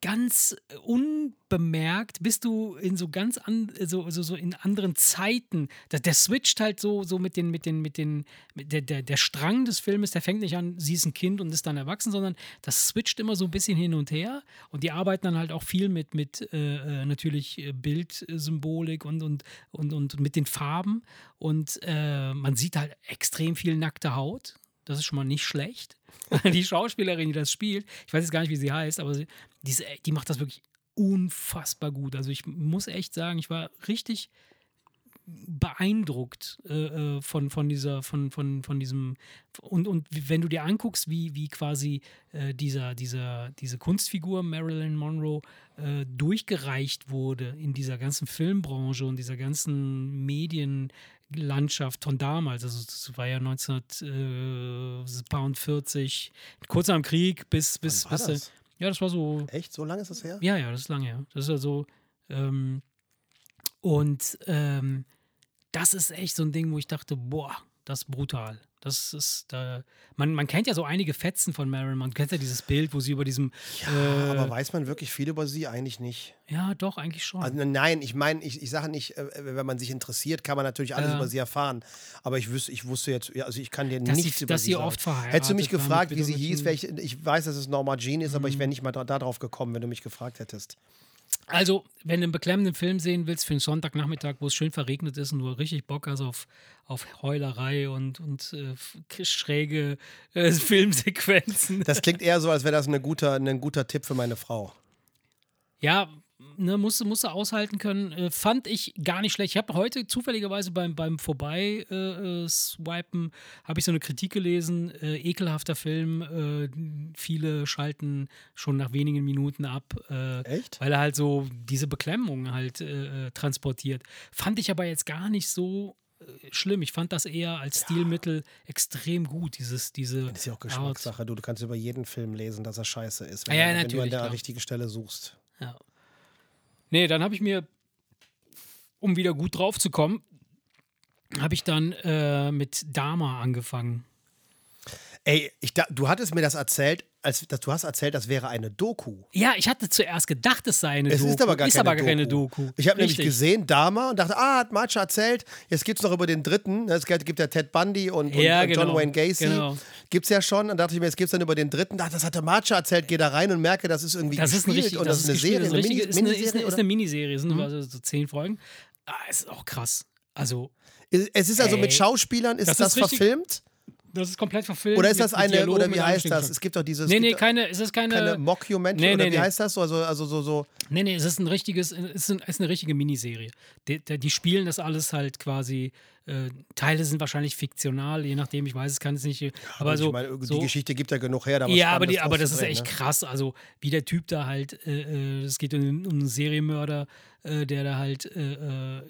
ganz unbemerkt bist du in so ganz an, so, so, so in anderen Zeiten. Der, der switcht halt so, so mit den, mit den, mit den, mit der, der, der Strang des Filmes, der fängt nicht an, sie ist ein Kind und ist dann erwachsen, sondern das switcht immer so ein bisschen hin und her. Und die arbeiten dann halt auch viel mit, mit äh, äh, natürlich äh, Bildsymbolik und, und, und, und mit den Farben. Und äh, man sieht halt extrem viel nackte Haut. Das ist schon mal nicht schlecht. die Schauspielerin, die das spielt, ich weiß jetzt gar nicht, wie sie heißt, aber sie, die, die macht das wirklich unfassbar gut. Also ich muss echt sagen, ich war richtig beeindruckt äh, äh, von, von dieser, von, von, von diesem und, und wenn du dir anguckst, wie, wie quasi äh, dieser, dieser, diese Kunstfigur Marilyn Monroe äh, durchgereicht wurde in dieser ganzen Filmbranche und dieser ganzen Medienlandschaft von damals, also das war ja 1940, kurz nach dem Krieg bis, bis, bis das? ja, das war so Echt? So lange ist das her? ja, ja, das ist lange her. Das ist ja so. Ähm, und ähm, das ist echt so ein Ding, wo ich dachte, boah, das ist brutal. Das ist da. Man, man kennt ja so einige Fetzen von Marilyn. Man kennt ja dieses Bild, wo sie über diesem. Ja, äh, aber weiß man wirklich viel über sie? Eigentlich nicht. ja, doch, eigentlich schon. Also, nein, ich meine, ich, ich sage nicht, äh, wenn man sich interessiert, kann man natürlich alles Ja. über sie erfahren. Aber ich, wüs, ich wusste jetzt, also ich kann dir Dass sie- nichts über dass sie sie sagen. oft verheiratet Hättest du mich gefragt, wie sie hieß, ich, ich weiß, dass es Norma Jean ist, aber Mhm. ich wäre nicht mal da, da drauf gekommen, wenn du mich gefragt hättest. Also, wenn du einen beklemmenden Film sehen willst für einen Sonntagnachmittag, wo es schön verregnet ist und du richtig Bock hast auf, auf Heulerei und, und äh, schräge äh, Filmsequenzen. Das klingt eher so, als wäre das eine guter, ein guter Tipp für meine Frau. Ja, ne, musste, musste aushalten können. Äh, fand ich gar nicht schlecht. Ich habe heute zufälligerweise beim, beim Vorbei-Swipen äh, swipen habe ich so eine Kritik gelesen. Äh, ekelhafter Film. Äh, viele schalten schon nach wenigen Minuten ab. Äh, Echt? Weil er halt so diese Beklemmung halt äh, äh, transportiert. Fand ich aber jetzt gar nicht so äh, schlimm. Ich fand das eher als Stilmittel extrem gut. Dieses, diese Das ist ja auch. Geschmackssache. Du, du kannst über jeden Film lesen, dass er scheiße ist, Ah ja, wenn, du- wenn du an der richtigen Stelle suchst. Ja. Nee, dann habe ich mir, um wieder gut drauf zu kommen, habe ich dann äh, mit Dama angefangen. Ey, ich, du hattest mir das erzählt, als dass du hast erzählt, das wäre eine Doku. Ja, ich hatte zuerst gedacht, es sei eine Es Doku. ist aber gar ist keine, aber gar Doku. keine Doku. Ich habe nämlich gesehen, Dama, und dachte, ah, hat Marcia erzählt, jetzt gibt es noch über den dritten. ne, Es gibt ja Ted Bundy und, und, Ja, und John genau, Wayne Gacy. genau. Gibt es ja schon. Und dachte ich mir, jetzt gibt es dann über den dritten. Dachte, das hatte Marcia erzählt, geh da rein und merke, das ist irgendwie Das ist, gespielt richtig, und das das ist eine gespielt, Serie, das eine ist, Mini- ist, eine, ist, Miniserie. eine, ist oder? eine Miniserie, es sind also so zehn Folgen. Ah, ist auch krass. Also, Es ist also Ey, mit Schauspielern, ist das, das ist verfilmt? Das ist komplett verfilmt. Oder ist mit- das mit eine, Dialogen, oder mit wie heißt das? Es gibt doch dieses. Nee, nee, keine, es ist keine. keine Mockumentary, Nee, oder nee, wie nee. heißt das? So, Also, also so, so. Nee, nee, es ist ein richtiges, es ist, ein, es ist eine richtige Miniserie. Die, die, spielen das alles halt quasi. Äh, Teile sind wahrscheinlich fiktional, je nachdem, ich weiß es, kann es nicht. Aber so, ich meine, die so Geschichte gibt ja genug her. Da ja, aber, die, aber das ist echt ne? krass. Also, wie der Typ da halt, äh, äh, es geht um, um einen Serienmörder, äh, der da halt äh, äh,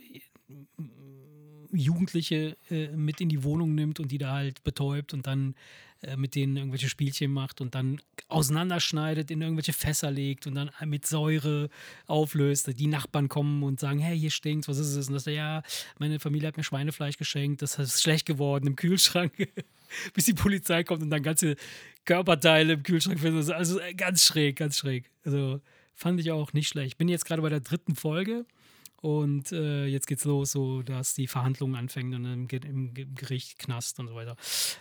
Jugendliche äh, mit in die Wohnung nimmt und die da halt betäubt und dann äh, mit denen irgendwelche Spielchen macht und dann auseinanderschneidet, in irgendwelche Fässer legt und dann mit Säure auflöst. Die Nachbarn kommen und sagen, hey, hier stinkt's, was ist es? Und das ja, meine Familie hat mir Schweinefleisch geschenkt, das ist schlecht geworden im Kühlschrank. Bis die Polizei kommt und dann ganze Körperteile im Kühlschrank findet. Also äh, ganz schräg, ganz schräg. Also fand ich auch nicht schlecht. Ich bin jetzt gerade bei der dritten Folge und äh, jetzt geht's los, so dass die Verhandlungen anfangen und im, im Ge- Gericht, Knast und so weiter.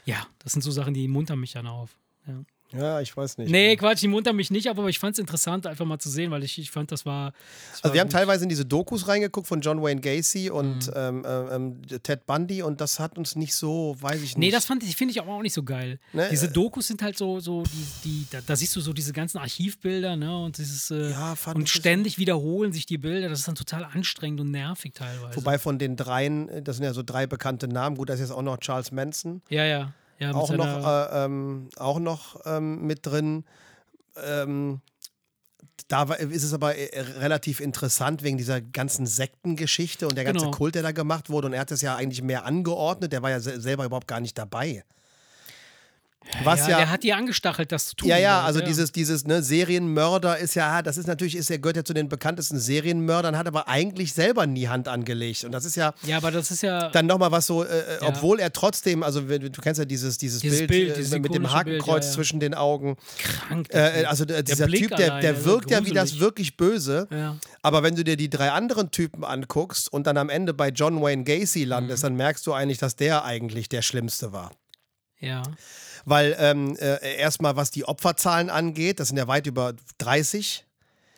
Ja, das sind so Sachen, die muntern mich dann auf. Ja. Ja, ich weiß nicht. Nee, Quatsch, die muntern mich nicht, aber ich fand es interessant, einfach mal zu sehen, weil ich, ich fand, das war. Das Also war wir haben teilweise in diese Dokus reingeguckt von John Wayne Gacy Mhm. und ähm, ähm, Ted Bundy und das hat uns nicht so, weiß ich nicht. Nee, das fand ich, finde ich aber auch nicht so geil. Ne, diese Dokus sind halt so, so die, die da, da siehst du so diese ganzen Archivbilder, ne? Und dieses äh, Ja, und ständig wiederholen sich die Bilder. Das ist dann total anstrengend und nervig teilweise. Wobei von den dreien, das sind ja so drei bekannte Namen, gut, da ist jetzt auch noch Charles Manson, ja, ja. Ja auch noch, äh, ähm, auch noch ähm, mit drin. Ähm, da ist es aber äh, relativ interessant wegen dieser ganzen Sektengeschichte und der ganze Genau. Kult, der da gemacht wurde. Und er hat es ja eigentlich mehr angeordnet, der war ja se selber überhaupt gar nicht dabei. Was ja, ja, der hat die angestachelt, das zu tun. Ja, ja, halt, also dieses, dieses ne, Serienmörder ist ja, das ist natürlich, ist, er gehört ja zu den bekanntesten Serienmördern, hat aber eigentlich selber nie Hand angelegt. Und das ist ja Ja, aber das ist ja. dann nochmal was so, äh, äh, Ja. obwohl er trotzdem, also du kennst ja dieses, dieses, Dieses Bild, Bild, äh, dieses mit dem Bild, Hakenkreuz ja, ja. zwischen den Augen. krank. Äh, also der, dieser Blick Typ, der, allein, der also wirkt ja wie das wirklich Böse. Ja. Aber wenn du dir die drei anderen Typen anguckst und dann am Ende bei John Wayne Gacy landest, Mhm. dann merkst du eigentlich, dass der eigentlich der Schlimmste war. ja. Weil ähm, äh, erstmal, was die Opferzahlen angeht, das sind ja weit über 30,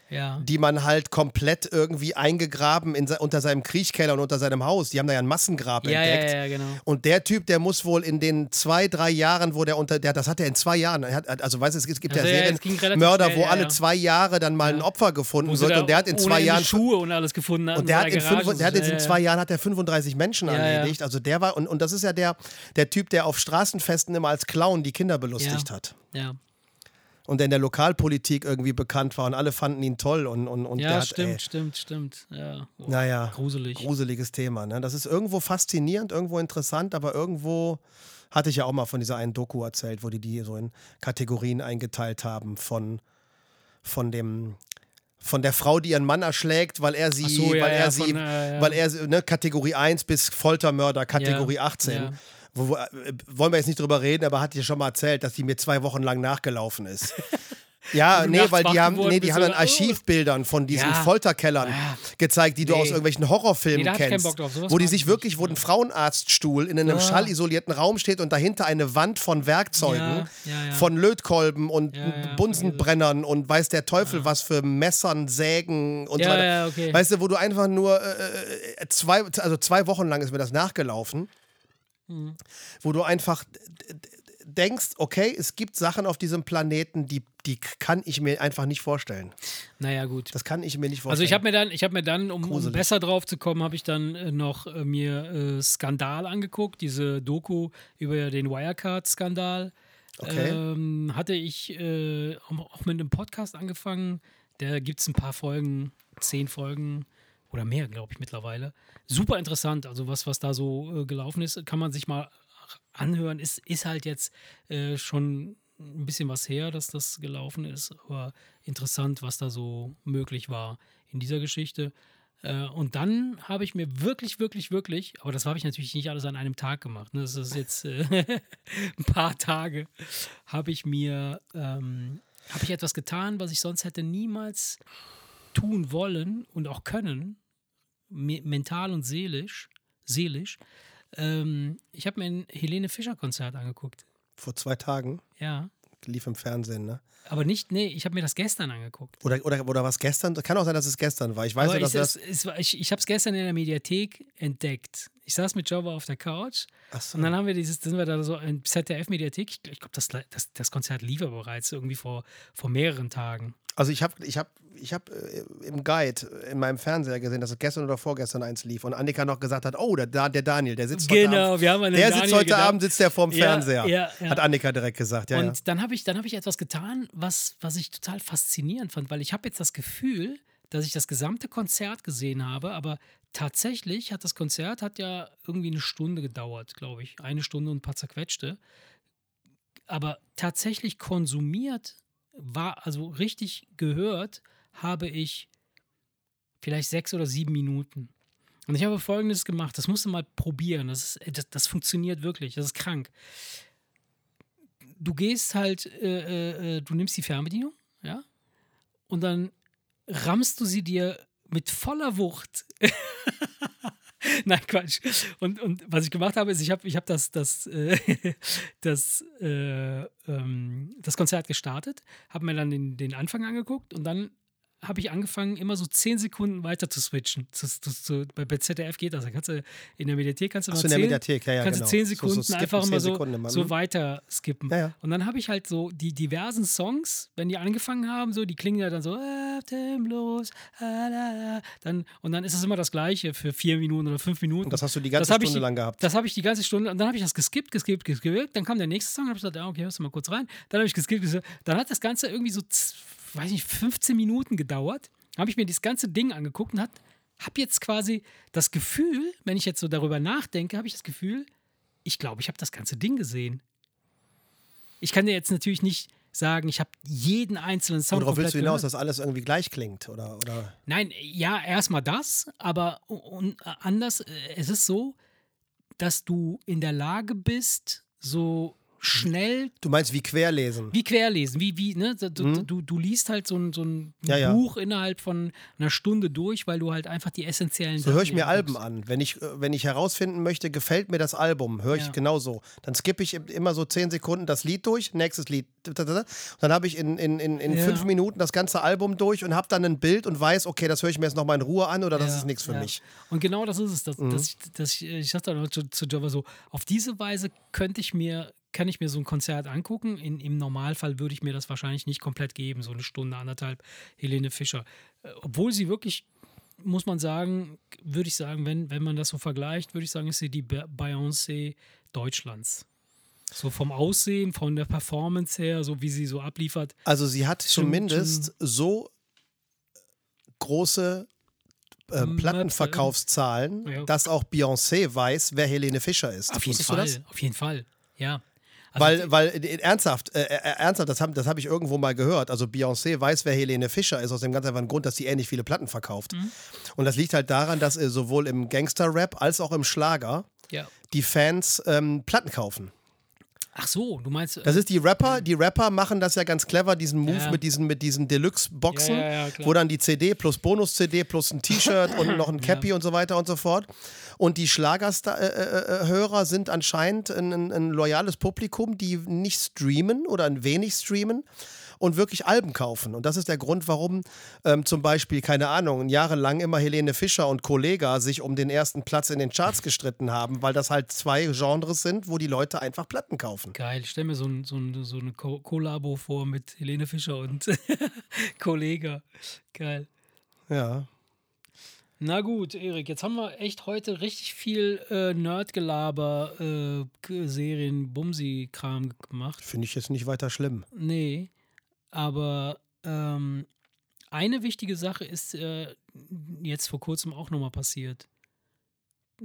Ja. die man halt komplett irgendwie eingegraben in, unter seinem Kriechkeller und unter seinem Haus. Die haben da ja ein Massengrab Ja, entdeckt. ja, ja, genau. Und der Typ, der muss wohl in den zwei, drei Jahren, wo der unter, der, das hat er in zwei Jahren, hat, also weißt du, es gibt, Also ja ja, Serien, es ging relativ Mörder, schnell, wo alle zwei Jahre dann mal ein Opfer gefunden wird und der hat in zwei Jahren Schuhe und alles gefunden. hat und der hat, in fünf, der hat jetzt in zwei Jahren hat er 35 Menschen erledigt. Also der war, und, und das ist ja der, der Typ, der auf Straßenfesten immer als Clown die Kinder belustigt hat. Ja, Und der in der Lokalpolitik irgendwie bekannt war und alle fanden ihn toll. Und, und, und der ja hat, stimmt, ey, stimmt, stimmt. Ja. Oh, Naja, Gruselig. gruseliges Thema. Ne? Das ist irgendwo faszinierend, irgendwo interessant, aber irgendwo hatte ich ja auch mal von dieser einen Doku erzählt, wo die die so in Kategorien eingeteilt haben von, von dem von der Frau, die ihren Mann erschlägt, weil er sie, so, ja, weil er ja, sie, von, äh, ja. weil er sie- ne, Kategorie 1 bis Foltermörder, Kategorie Ja, 18. ja. Wo, äh, wollen wir jetzt nicht drüber reden, aber hat dir schon mal erzählt, dass die mir zwei Wochen lang nachgelaufen ist. Ja, nee, weil die haben, nee, die haben dann. Archivbildern von diesen Ja. Folterkellern gezeigt, die du Nee. aus irgendwelchen Horrorfilmen Nee, ich kennst. Bock drauf. Sowas wo die sich ich wirklich, nicht. wo ein Frauenarztstuhl in einem Ja. schallisolierten Raum steht und dahinter eine Wand von Werkzeugen, Ja, ja, ja. von Lötkolben und Ja, ja, Bunsenbrennern und weiß der Teufel was für Messern, Sägen und so Ja, weiter. ja, okay. Weißt du, wo du einfach nur äh, äh, zwei, also zwei Wochen lang ist mir das nachgelaufen, Mhm. wo du einfach denkst, okay, es gibt Sachen auf diesem Planeten, die, die kann ich mir einfach nicht vorstellen. Naja, gut. Das kann ich mir nicht vorstellen. Also ich habe mir dann, ich habe mir dann, um, um besser drauf zu kommen, habe ich dann äh, noch äh, mir äh, Skandal angeguckt, diese Doku über den Wirecard-Skandal. Okay. Ähm, hatte ich äh, auch mit einem Podcast angefangen. Da gibt es ein paar Folgen, zehn Folgen oder mehr, glaube ich, mittlerweile. Super interessant, also was, was da so äh, gelaufen ist, kann man sich mal anhören. Ist, ist halt jetzt äh, schon ein bisschen was her, dass das gelaufen ist, aber interessant, was da so möglich war in dieser Geschichte. Äh, und dann habe ich mir wirklich, wirklich, wirklich, aber das habe ich natürlich nicht alles an einem Tag gemacht. Ne? Das ist jetzt äh, ein paar Tage, habe ich mir, ähm, habe ich etwas getan, was ich sonst hätte niemals tun wollen und auch können, me mental und seelisch. seelisch. Ähm, ich habe mir ein Helene Fischer Konzert angeguckt. Vor zwei Tagen Ja. lief im Fernsehen, ne? Aber nicht, nee, ich habe mir das gestern angeguckt. Oder, oder, oder was gestern? Kann auch sein, dass es gestern war. Ich weiß ich, dass es, das. es war, ich, ich habe es gestern in der Mediathek entdeckt. Ich saß mit Java auf der Couch Achso. und dann haben wir dieses, sind wir da so in ZDF-Mediathek. Ich, ich glaube, das, das, das Konzert lief aber bereits irgendwie vor, vor mehreren Tagen. Also ich habe ich hab, ich hab, äh, im Guide in meinem Fernseher gesehen, dass es gestern oder vorgestern eins lief. Und Annika noch gesagt hat, oh, der, der Daniel, der sitzt heute Abend. Genau, wir haben den Der sitzt Daniel heute gedacht. Abend, sitzt der vorm Ja, Fernseher. ja, ja. Hat Annika direkt gesagt, ja, und ja. dann habe ich, dann hab ich etwas getan, was, was ich total faszinierend fand, weil ich habe jetzt das Gefühl, dass ich das gesamte Konzert gesehen habe, aber tatsächlich hat das Konzert hat ja irgendwie eine Stunde gedauert, glaube ich. Eine Stunde und ein paar zerquetschte. Aber tatsächlich konsumiert war, also richtig gehört, habe ich vielleicht sechs oder sieben Minuten. Und ich habe folgendes gemacht, das musst du mal probieren. Das, ist, das, das funktioniert wirklich, das ist krank du gehst halt, äh, äh, du nimmst die Fernbedienung, ja, und dann rammst du sie dir mit voller Wucht. Nein, Quatsch. Und, und was ich gemacht habe, ist, ich habe ich hab das, das, äh, das, äh, ähm, das Konzert gestartet, habe mir dann den, den Anfang angeguckt und dann habe ich angefangen, immer so zehn Sekunden weiter zu switchen. Zu, zu, zu, bei, bei ZDF geht das. Da kannst du in der Mediathek kannst du Achso, mal in der zehn, Mediathek, ja, ja, kannst genau. du zehn So- so Sekunden skippen, einfach immer so, Sekunden so mhm. weiter skippen. Ja. Und dann habe ich halt so die diversen Songs, wenn die angefangen haben, so, die klingen ja dann so atemlos, ah, dann und dann ist es immer das Gleiche für vier Minuten oder fünf Minuten. Und das hast du die ganze ich Stunde die- lang gehabt. Das habe ich die ganze Stunde und dann habe ich das geskippt, geskippt, geskippt. Dann kam der nächste Song, habe ich gesagt, ja, okay, hörst du mal kurz rein. Dann habe ich geskippt, geskippt. Dann hat das Ganze irgendwie so, weiß nicht, 15 Minuten gedauert. Habe ich mir das ganze Ding angeguckt und habe jetzt quasi das Gefühl, wenn ich jetzt so darüber nachdenke, habe ich das Gefühl, ich glaube, ich habe das ganze Ding gesehen. Ich kann dir jetzt natürlich nicht sagen, ich habe jeden einzelnen Song Worauf willst du hinaus, gehört. dass alles irgendwie gleich klingt? Oder, oder? Nein, ja, erstmal das, aber äh, anders, äh, es ist so, dass du in der Lage bist, so schnell Du meinst wie querlesen? wie querlesen, wie, wie, ne? Du, du, du, du liest halt so ein, so ein Mhm. Ja, ja. Buch innerhalb von einer Stunde durch, weil du halt einfach die essentiellen So höre ich mir Alben an. Wenn ich, wenn ich herausfinden möchte, gefällt mir das Album, höre ich Ja. genauso. Dann skippe ich immer so zehn Sekunden das Lied durch, nächstes Lied. Dann habe ich in, in, in, in fünf Minuten das ganze Album durch und habe dann ein Bild und weiß, okay, das höre ich mir jetzt nochmal in Ruhe an oder das ist nichts für mich. Und genau das ist es. Dass, Mhm. dass ich, dass ich, ich sagte zu, zu Java so, auf diese Weise könnte ich mir, kann ich mir so ein Konzert angucken. In, Im Normalfall würde ich mir das wahrscheinlich nicht komplett geben, so eine Stunde, anderthalb Helene Fischer. Äh, Obwohl sie wirklich, muss man sagen, würde ich sagen, wenn, wenn man das so vergleicht, würde ich sagen, ist sie die Be- Beyoncé Deutschlands. So vom Aussehen, von der Performance her, so wie sie so abliefert. Also sie hat Schon- zumindest so große äh, Plattenverkaufszahlen, Ja. dass auch Beyoncé weiß, wer Helene Fischer ist. Auf jeden Fall, auf jeden Fall, ja. Also Weil, weil äh, ernsthaft, äh, äh, ernsthaft, das habe das hab ich irgendwo mal gehört. Also Beyoncé weiß, wer Helene Fischer ist, aus dem ganz einfachen Grund, dass sie ähnlich viele Platten verkauft. Mhm. Und das liegt halt daran, dass äh, sowohl im Gangster-Rap als auch im Schlager ja. die Fans ähm, Platten kaufen. Ach so, du meinst. Das ist die Rapper, die Rapper machen das ja ganz clever, diesen Move Ja. mit diesen, mit diesen Deluxe-Boxen, Ja, ja, wo dann die CD plus Bonus-CD plus ein T-Shirt und noch ein Cappy und so weiter und so fort. Und die Schlagerhörer sind anscheinend ein, ein, ein loyales Publikum, die nicht streamen oder ein wenig streamen und wirklich Alben kaufen. Und das ist der Grund, warum ähm, zum Beispiel, keine Ahnung, jahrelang immer Helene Fischer und Kollega sich um den ersten Platz in den Charts gestritten haben, weil das halt zwei Genres sind, wo die Leute einfach Platten kaufen. Geil, ich stell mir so, ein, so, ein, so eine Ko Kollabo vor mit Helene Fischer und Kollega. Geil. Ja. Na gut, Erik, jetzt haben wir echt heute richtig viel äh, Nerdgelaber, äh, Serien, Bumsi-Kram gemacht. Finde ich jetzt nicht weiter schlimm. Nee, aber ähm, eine wichtige Sache ist äh, jetzt vor kurzem auch nochmal passiert.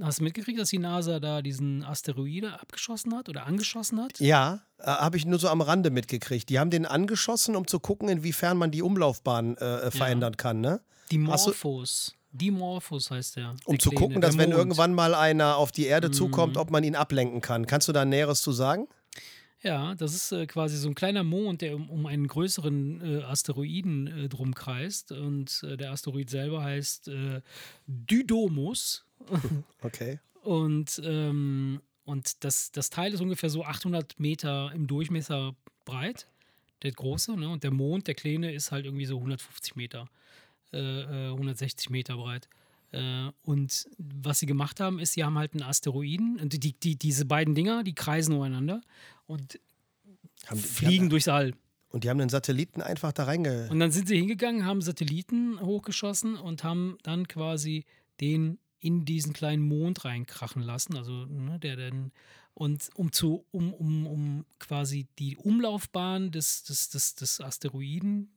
Hast du mitgekriegt, dass die NASA da diesen Asteroide abgeschossen hat oder angeschossen hat? Ja, äh, habe ich nur so am Rande mitgekriegt. Die haben den angeschossen, um zu gucken, inwiefern man die Umlaufbahn äh, äh, verändern kann, ne? Die Morphos. Dimorphos heißt der. Um der zu Kleine, gucken, dass wenn irgendwann mal einer auf die Erde Mhm. zukommt, ob man ihn ablenken kann. Kannst du da Näheres zu sagen? Ja, das ist äh, quasi so ein kleiner Mond, der um, um einen größeren äh, Asteroiden äh, drum kreist. Und äh, der Asteroid selber heißt äh, Didymos. Okay. Und, ähm, und das, das Teil ist ungefähr so 800 Meter im Durchmesser breit, der große. Ne? Und der Mond, der kleine, ist halt irgendwie so 150 Meter, äh, äh, 160 Meter breit. Äh, und was sie gemacht haben, ist, sie haben halt einen Asteroiden, und die, die, diese beiden Dinger, die kreisen umeinander und Haben, fliegen haben, durchs All. und die haben den Satelliten einfach da reinge. Und dann sind sie hingegangen, haben Satelliten hochgeschossen und haben dann quasi den in diesen kleinen Mond reinkrachen lassen. Also, ne, der dann. Und um zu, um, um, um quasi die Umlaufbahn des, des, des, des Asteroiden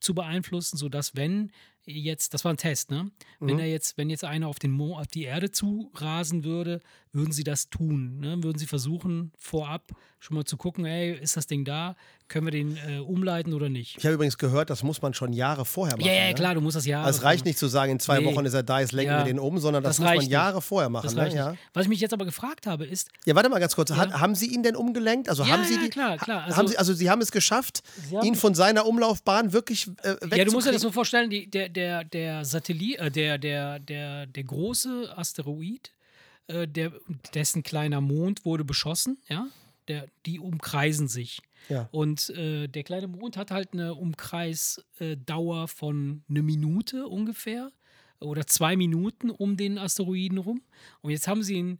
zu beeinflussen, sodass wenn jetzt, das war ein Test, ne? Wenn Mhm. er jetzt, wenn jetzt einer auf den Mo auf die Erde zu rasen würde, würden sie das tun. Ne? Würden sie versuchen, vorab schon mal zu gucken, ey, ist das Ding da? Können wir den äh, umleiten oder nicht? Ich habe übrigens gehört, das muss man schon Jahre vorher machen. Ja, ja, ne? klar, du musst das ja. Also es reicht nicht zu sagen, in zwei Nee. Wochen ist er da, jetzt lenken Ja. wir den um, sondern das, Das muss man nicht. Jahre vorher machen. Ne? Ja. Was ich mich jetzt aber gefragt habe, ist, ja, warte mal ganz kurz. Hat, Ja. haben Sie ihn denn umgelenkt? Also Ja, haben Sie ja, die, klar, klar. Also- haben Sie, also Sie haben es geschafft, haben- ihn von seiner Umlaufbahn wirklich äh, ja, du musst dir das so vorstellen, die, der, der, der Satellit, äh, der, der, der, der große Asteroid, äh, der, dessen kleiner Mond wurde beschossen, ja, der, die umkreisen sich. Ja. Und äh, der kleine Mond hat halt eine Umkreisdauer von eine Minute ungefähr oder zwei Minuten um den Asteroiden rum. Und jetzt haben sie ihn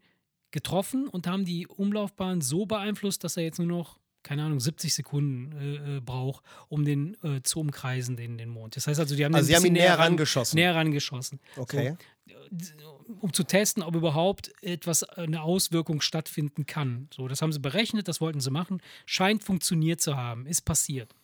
getroffen und haben die Umlaufbahn so beeinflusst, dass er jetzt nur noch, keine Ahnung, 70 Sekunden äh, äh, braucht, um den äh, zu umkreisen, den, den Mond. Das heißt also, die haben, Also den sie haben ihn näher ran- rangeschossen. Näher rangeschossen. Okay. Um zu testen, ob überhaupt etwas, eine Auswirkung stattfinden kann. So, das haben sie berechnet, das wollten sie machen. Scheint funktioniert zu haben, ist passiert.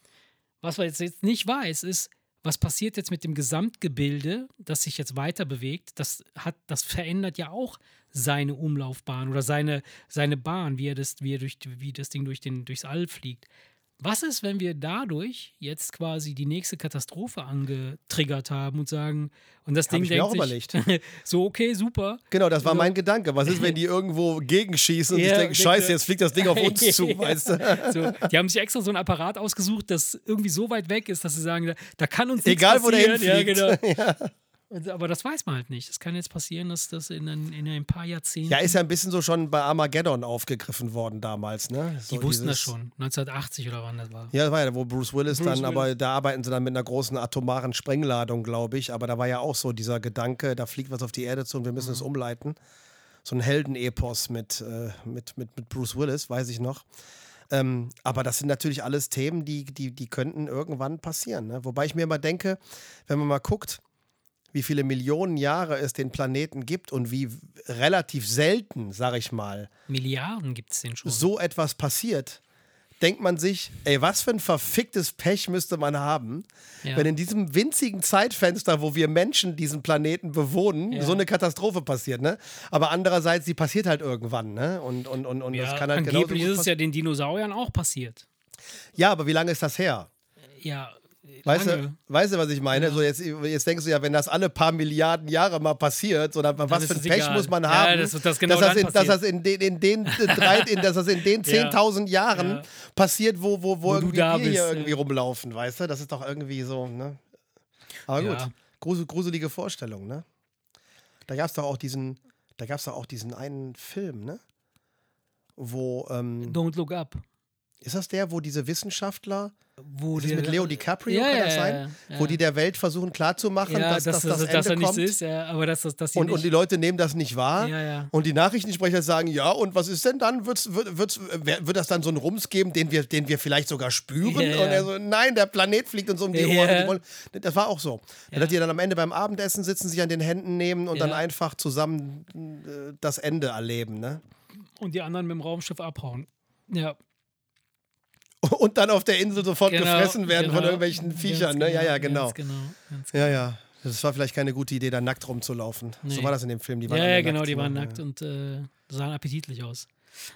Was man jetzt nicht weiß, ist, was passiert jetzt mit dem Gesamtgebilde, das sich jetzt weiter bewegt? Das, hat, das verändert ja auch seine Umlaufbahn oder seine, seine Bahn, wie, er das, wie, er durch, wie das Ding durch den, durchs All fliegt. Was ist, wenn wir dadurch jetzt quasi die nächste Katastrophe angetriggert haben und sagen, und das Hab Ding ich mir denkt auch sich, überlegt. so, okay, super. Genau, das war So. mein Gedanke. Was ist, wenn die irgendwo gegenschießen und Ja, ich denke, scheiße, jetzt fliegt das Ding auf uns zu, weißt du? So, die haben sich extra so ein Apparat ausgesucht, das irgendwie so weit weg ist, dass sie sagen, da, kann uns nichts Egal, wo der passieren. hinfliegt. Ja, genau. Und- Aber das weiß man halt nicht. Es kann jetzt passieren, dass das in ein, in ein paar Jahrzehnten. Ja, ist ja ein bisschen so schon bei Armageddon aufgegriffen worden damals, ne? So die wussten das schon. 1980 oder wann das war. Ja, das war ja, wo Bruce Willis Bruce dann, aber da arbeiten sie dann mit einer großen atomaren Sprengladung, glaube ich. Aber da war ja auch so dieser Gedanke, da fliegt was auf die Erde zu und wir müssen es Mhm. umleiten. So ein Heldenepos mit, äh, mit, mit, mit Bruce Willis, weiß ich noch. Ähm, aber das sind natürlich alles Themen, die, die, die könnten irgendwann passieren. Ne? Wobei ich mir immer denke, wenn man mal guckt, wie viele Millionen Jahre es den Planeten gibt und wie relativ selten, sag ich mal, Milliarden gibt es den schon. so etwas passiert, denkt man sich, ey, was für ein verficktes Pech müsste man haben, Ja. wenn in diesem winzigen Zeitfenster, wo wir Menschen diesen Planeten bewohnen, Ja. so eine Katastrophe passiert, ne? Aber andererseits, die passiert halt irgendwann, ne? Und, und, und, und ja, das kann halt angeblich ist es ja den Dinosauriern auch passiert. Ja, aber wie lange ist das her? Ja, Weißt du, weißt du, was ich meine? So jetzt, jetzt denkst du ja, wenn das alle paar Milliarden Jahre mal passiert, so dann, was ist für ein Pech egal. muss man Ja, haben, dass das genau dass, das dann in, dass passiert. das in den, in den drei, in, dass das in den Ja. 10.000 Jahren Ja. passiert, wo, wo, wo, Wo irgendwie wir hier bist, ja. irgendwie rumlaufen, weißt du? Das ist doch irgendwie so, ne? Aber Ja. gut, grusel, gruselige Vorstellung, ne? Da gab es doch auch diesen, da gab es doch auch diesen einen Film, ne? Wo, ähm, Don't Look Up. Ist das der, wo diese Wissenschaftler Wo ist das der- mit Leo DiCaprio, Ja, kann ja, das sein? ja, Wo ja. die der Welt versuchen klarzumachen, ja, dass, dass, das, dass, Ende dass kommt. nichts ist, ja, aber dass, dass, dass und, nicht, und die Leute nehmen das nicht wahr. Ja, ja. Und die Nachrichtensprecher sagen, ja, und was ist denn dann? Wird's, wird, wird's, wird das dann so einen Rums geben, den wir, den wir vielleicht sogar spüren? Und er so, nein, der Planet fliegt uns um die Ja. Ohren. Die wollen, das war auch so. Ja. Dass die dann am Ende beim Abendessen sitzen, sich an den Händen nehmen und dann einfach zusammen äh, das Ende erleben. Ne? und die anderen mit dem Raumschiff abhauen. Ja, Und dann auf der Insel sofort genau, gefressen werden von genau. irgendwelchen Viechern. Ganz Ne? Ja, ja, genau. Ganz genau. Ganz genau. Ja, ja. Das war vielleicht keine gute Idee, da nackt rumzulaufen. So Nee. war das in dem Film. Die waren Ja, ja, genau, nackt, die waren ne? nackt und äh, sahen appetitlich aus.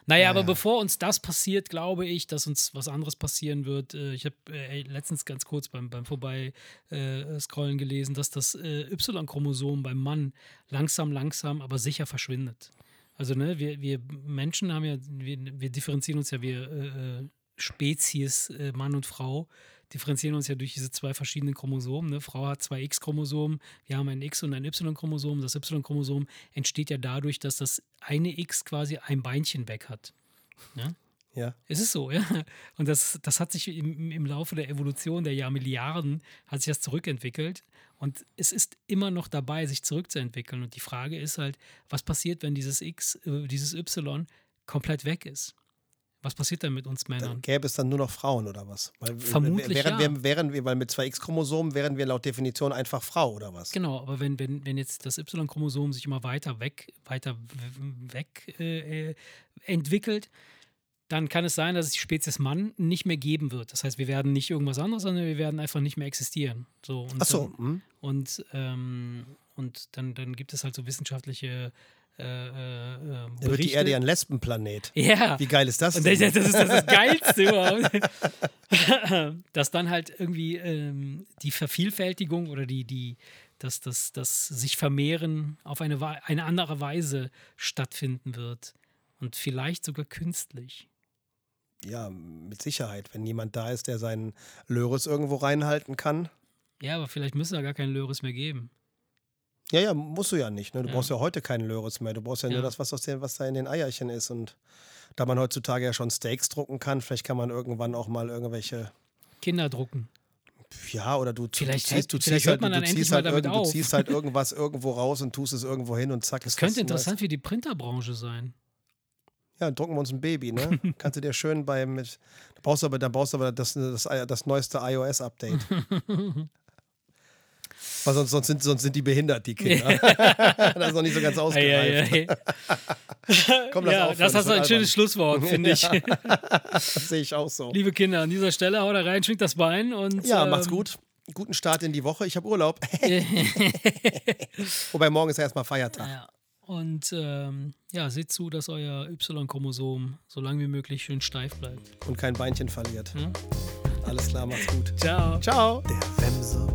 Naja, Ja, aber ja. bevor uns das passiert, glaube ich, dass uns was anderes passieren wird. Äh, Ich habe äh, letztens ganz kurz beim, beim Vorbei äh, scrollen gelesen, dass das äh, Y-Chromosom beim Mann langsam, langsam, aber sicher verschwindet. Also, ne, wir, wir Menschen haben ja, wir, wir differenzieren uns ja, wir äh, Spezies, äh, Mann und Frau, differenzieren uns ja durch diese zwei verschiedenen Chromosomen. Ne? Frau hat zwei X-Chromosomen, wir haben ein X- und ein Y-Chromosom. Das Y-Chromosom entsteht ja dadurch, dass das eine X quasi ein Beinchen weg hat. Ja. Es ist so, ja. Und das, das hat sich im, im Laufe der Evolution der Jahr Milliarden hat sich das zurückentwickelt. Und es ist immer noch dabei, sich zurückzuentwickeln. Und die Frage ist halt, was passiert, wenn dieses X, äh, dieses Y komplett weg ist? Was passiert dann mit uns Männern? Dann gäbe es dann nur noch Frauen oder was? Weil, Vermutlich wären, ja. wir, wären wir, weil mit zwei X-Chromosomen wären wir laut Definition einfach Frau oder was? Genau, aber wenn, wenn, wenn jetzt das Y-Chromosom sich immer weiter weg, weiter weg äh, äh, entwickelt, dann kann es sein, dass es die Spezies Mann nicht mehr geben wird. Das heißt, wir werden nicht irgendwas anderes, sondern wir werden einfach nicht mehr existieren. So, und Ach so, Dann, hm? und ähm, und dann, dann gibt es halt so wissenschaftliche äh, äh, äh, Dann wird die Erde ja ein Lesbenplanet. ja. Wie geil ist das denn? das, das ist das, ist das Geilste überhaupt. dass dann halt irgendwie ähm, die Vervielfältigung oder die, die, dass das, das sich vermehren auf eine, eine andere Weise stattfinden wird. Und vielleicht sogar künstlich. Ja, mit Sicherheit. Wenn niemand da ist, der seinen Löris irgendwo reinhalten kann. Ja, aber vielleicht müsste da gar keinen Löris mehr geben. Ja, ja, musst du ja nicht. Ne? Du Ja. brauchst ja heute keinen Löris mehr. Du brauchst ja, Ja. nur das, was, aus den, was da in den Eierchen ist. Und da man heutzutage ja schon Steaks drucken kann, vielleicht kann man irgendwann auch mal irgendwelche. Kinder drucken. Ja, oder du, Vielleicht ziehst, du ziehst halt, du endlich ziehst halt, irgend, du ziehst halt irgendwas irgendwo raus und tust es irgendwo hin und zack Das ist könnte interessant für die Printerbranche sein. Ja, dann drucken wir uns ein Baby, ne? Kannst du dir schön bei mit. Da brauchst du aber, dann brauchst du aber das, das, das neueste iOS-Update. Weil sonst, sonst, sind, sonst sind die behindert, die Kinder. das ist noch nicht so ganz ausgereift. Ei, ei, ei. Komm, lass ja, aufhören, das hast du ein schönes Schlusswort, finde ich. Das sehe ich auch so. Liebe Kinder, an dieser Stelle haut da rein, schwingt das Bein und. Ja, ähm, macht's gut. Guten Start in die Woche. Ich habe Urlaub. Wobei morgen ist ja erstmal Feiertag. Ja. Und ähm, ja, seht zu, dass euer Y-Chromosom so lange wie möglich schön steif bleibt. Und kein Beinchen verliert. Ja? Alles klar, macht's gut. Ciao. Ciao. Der Wemse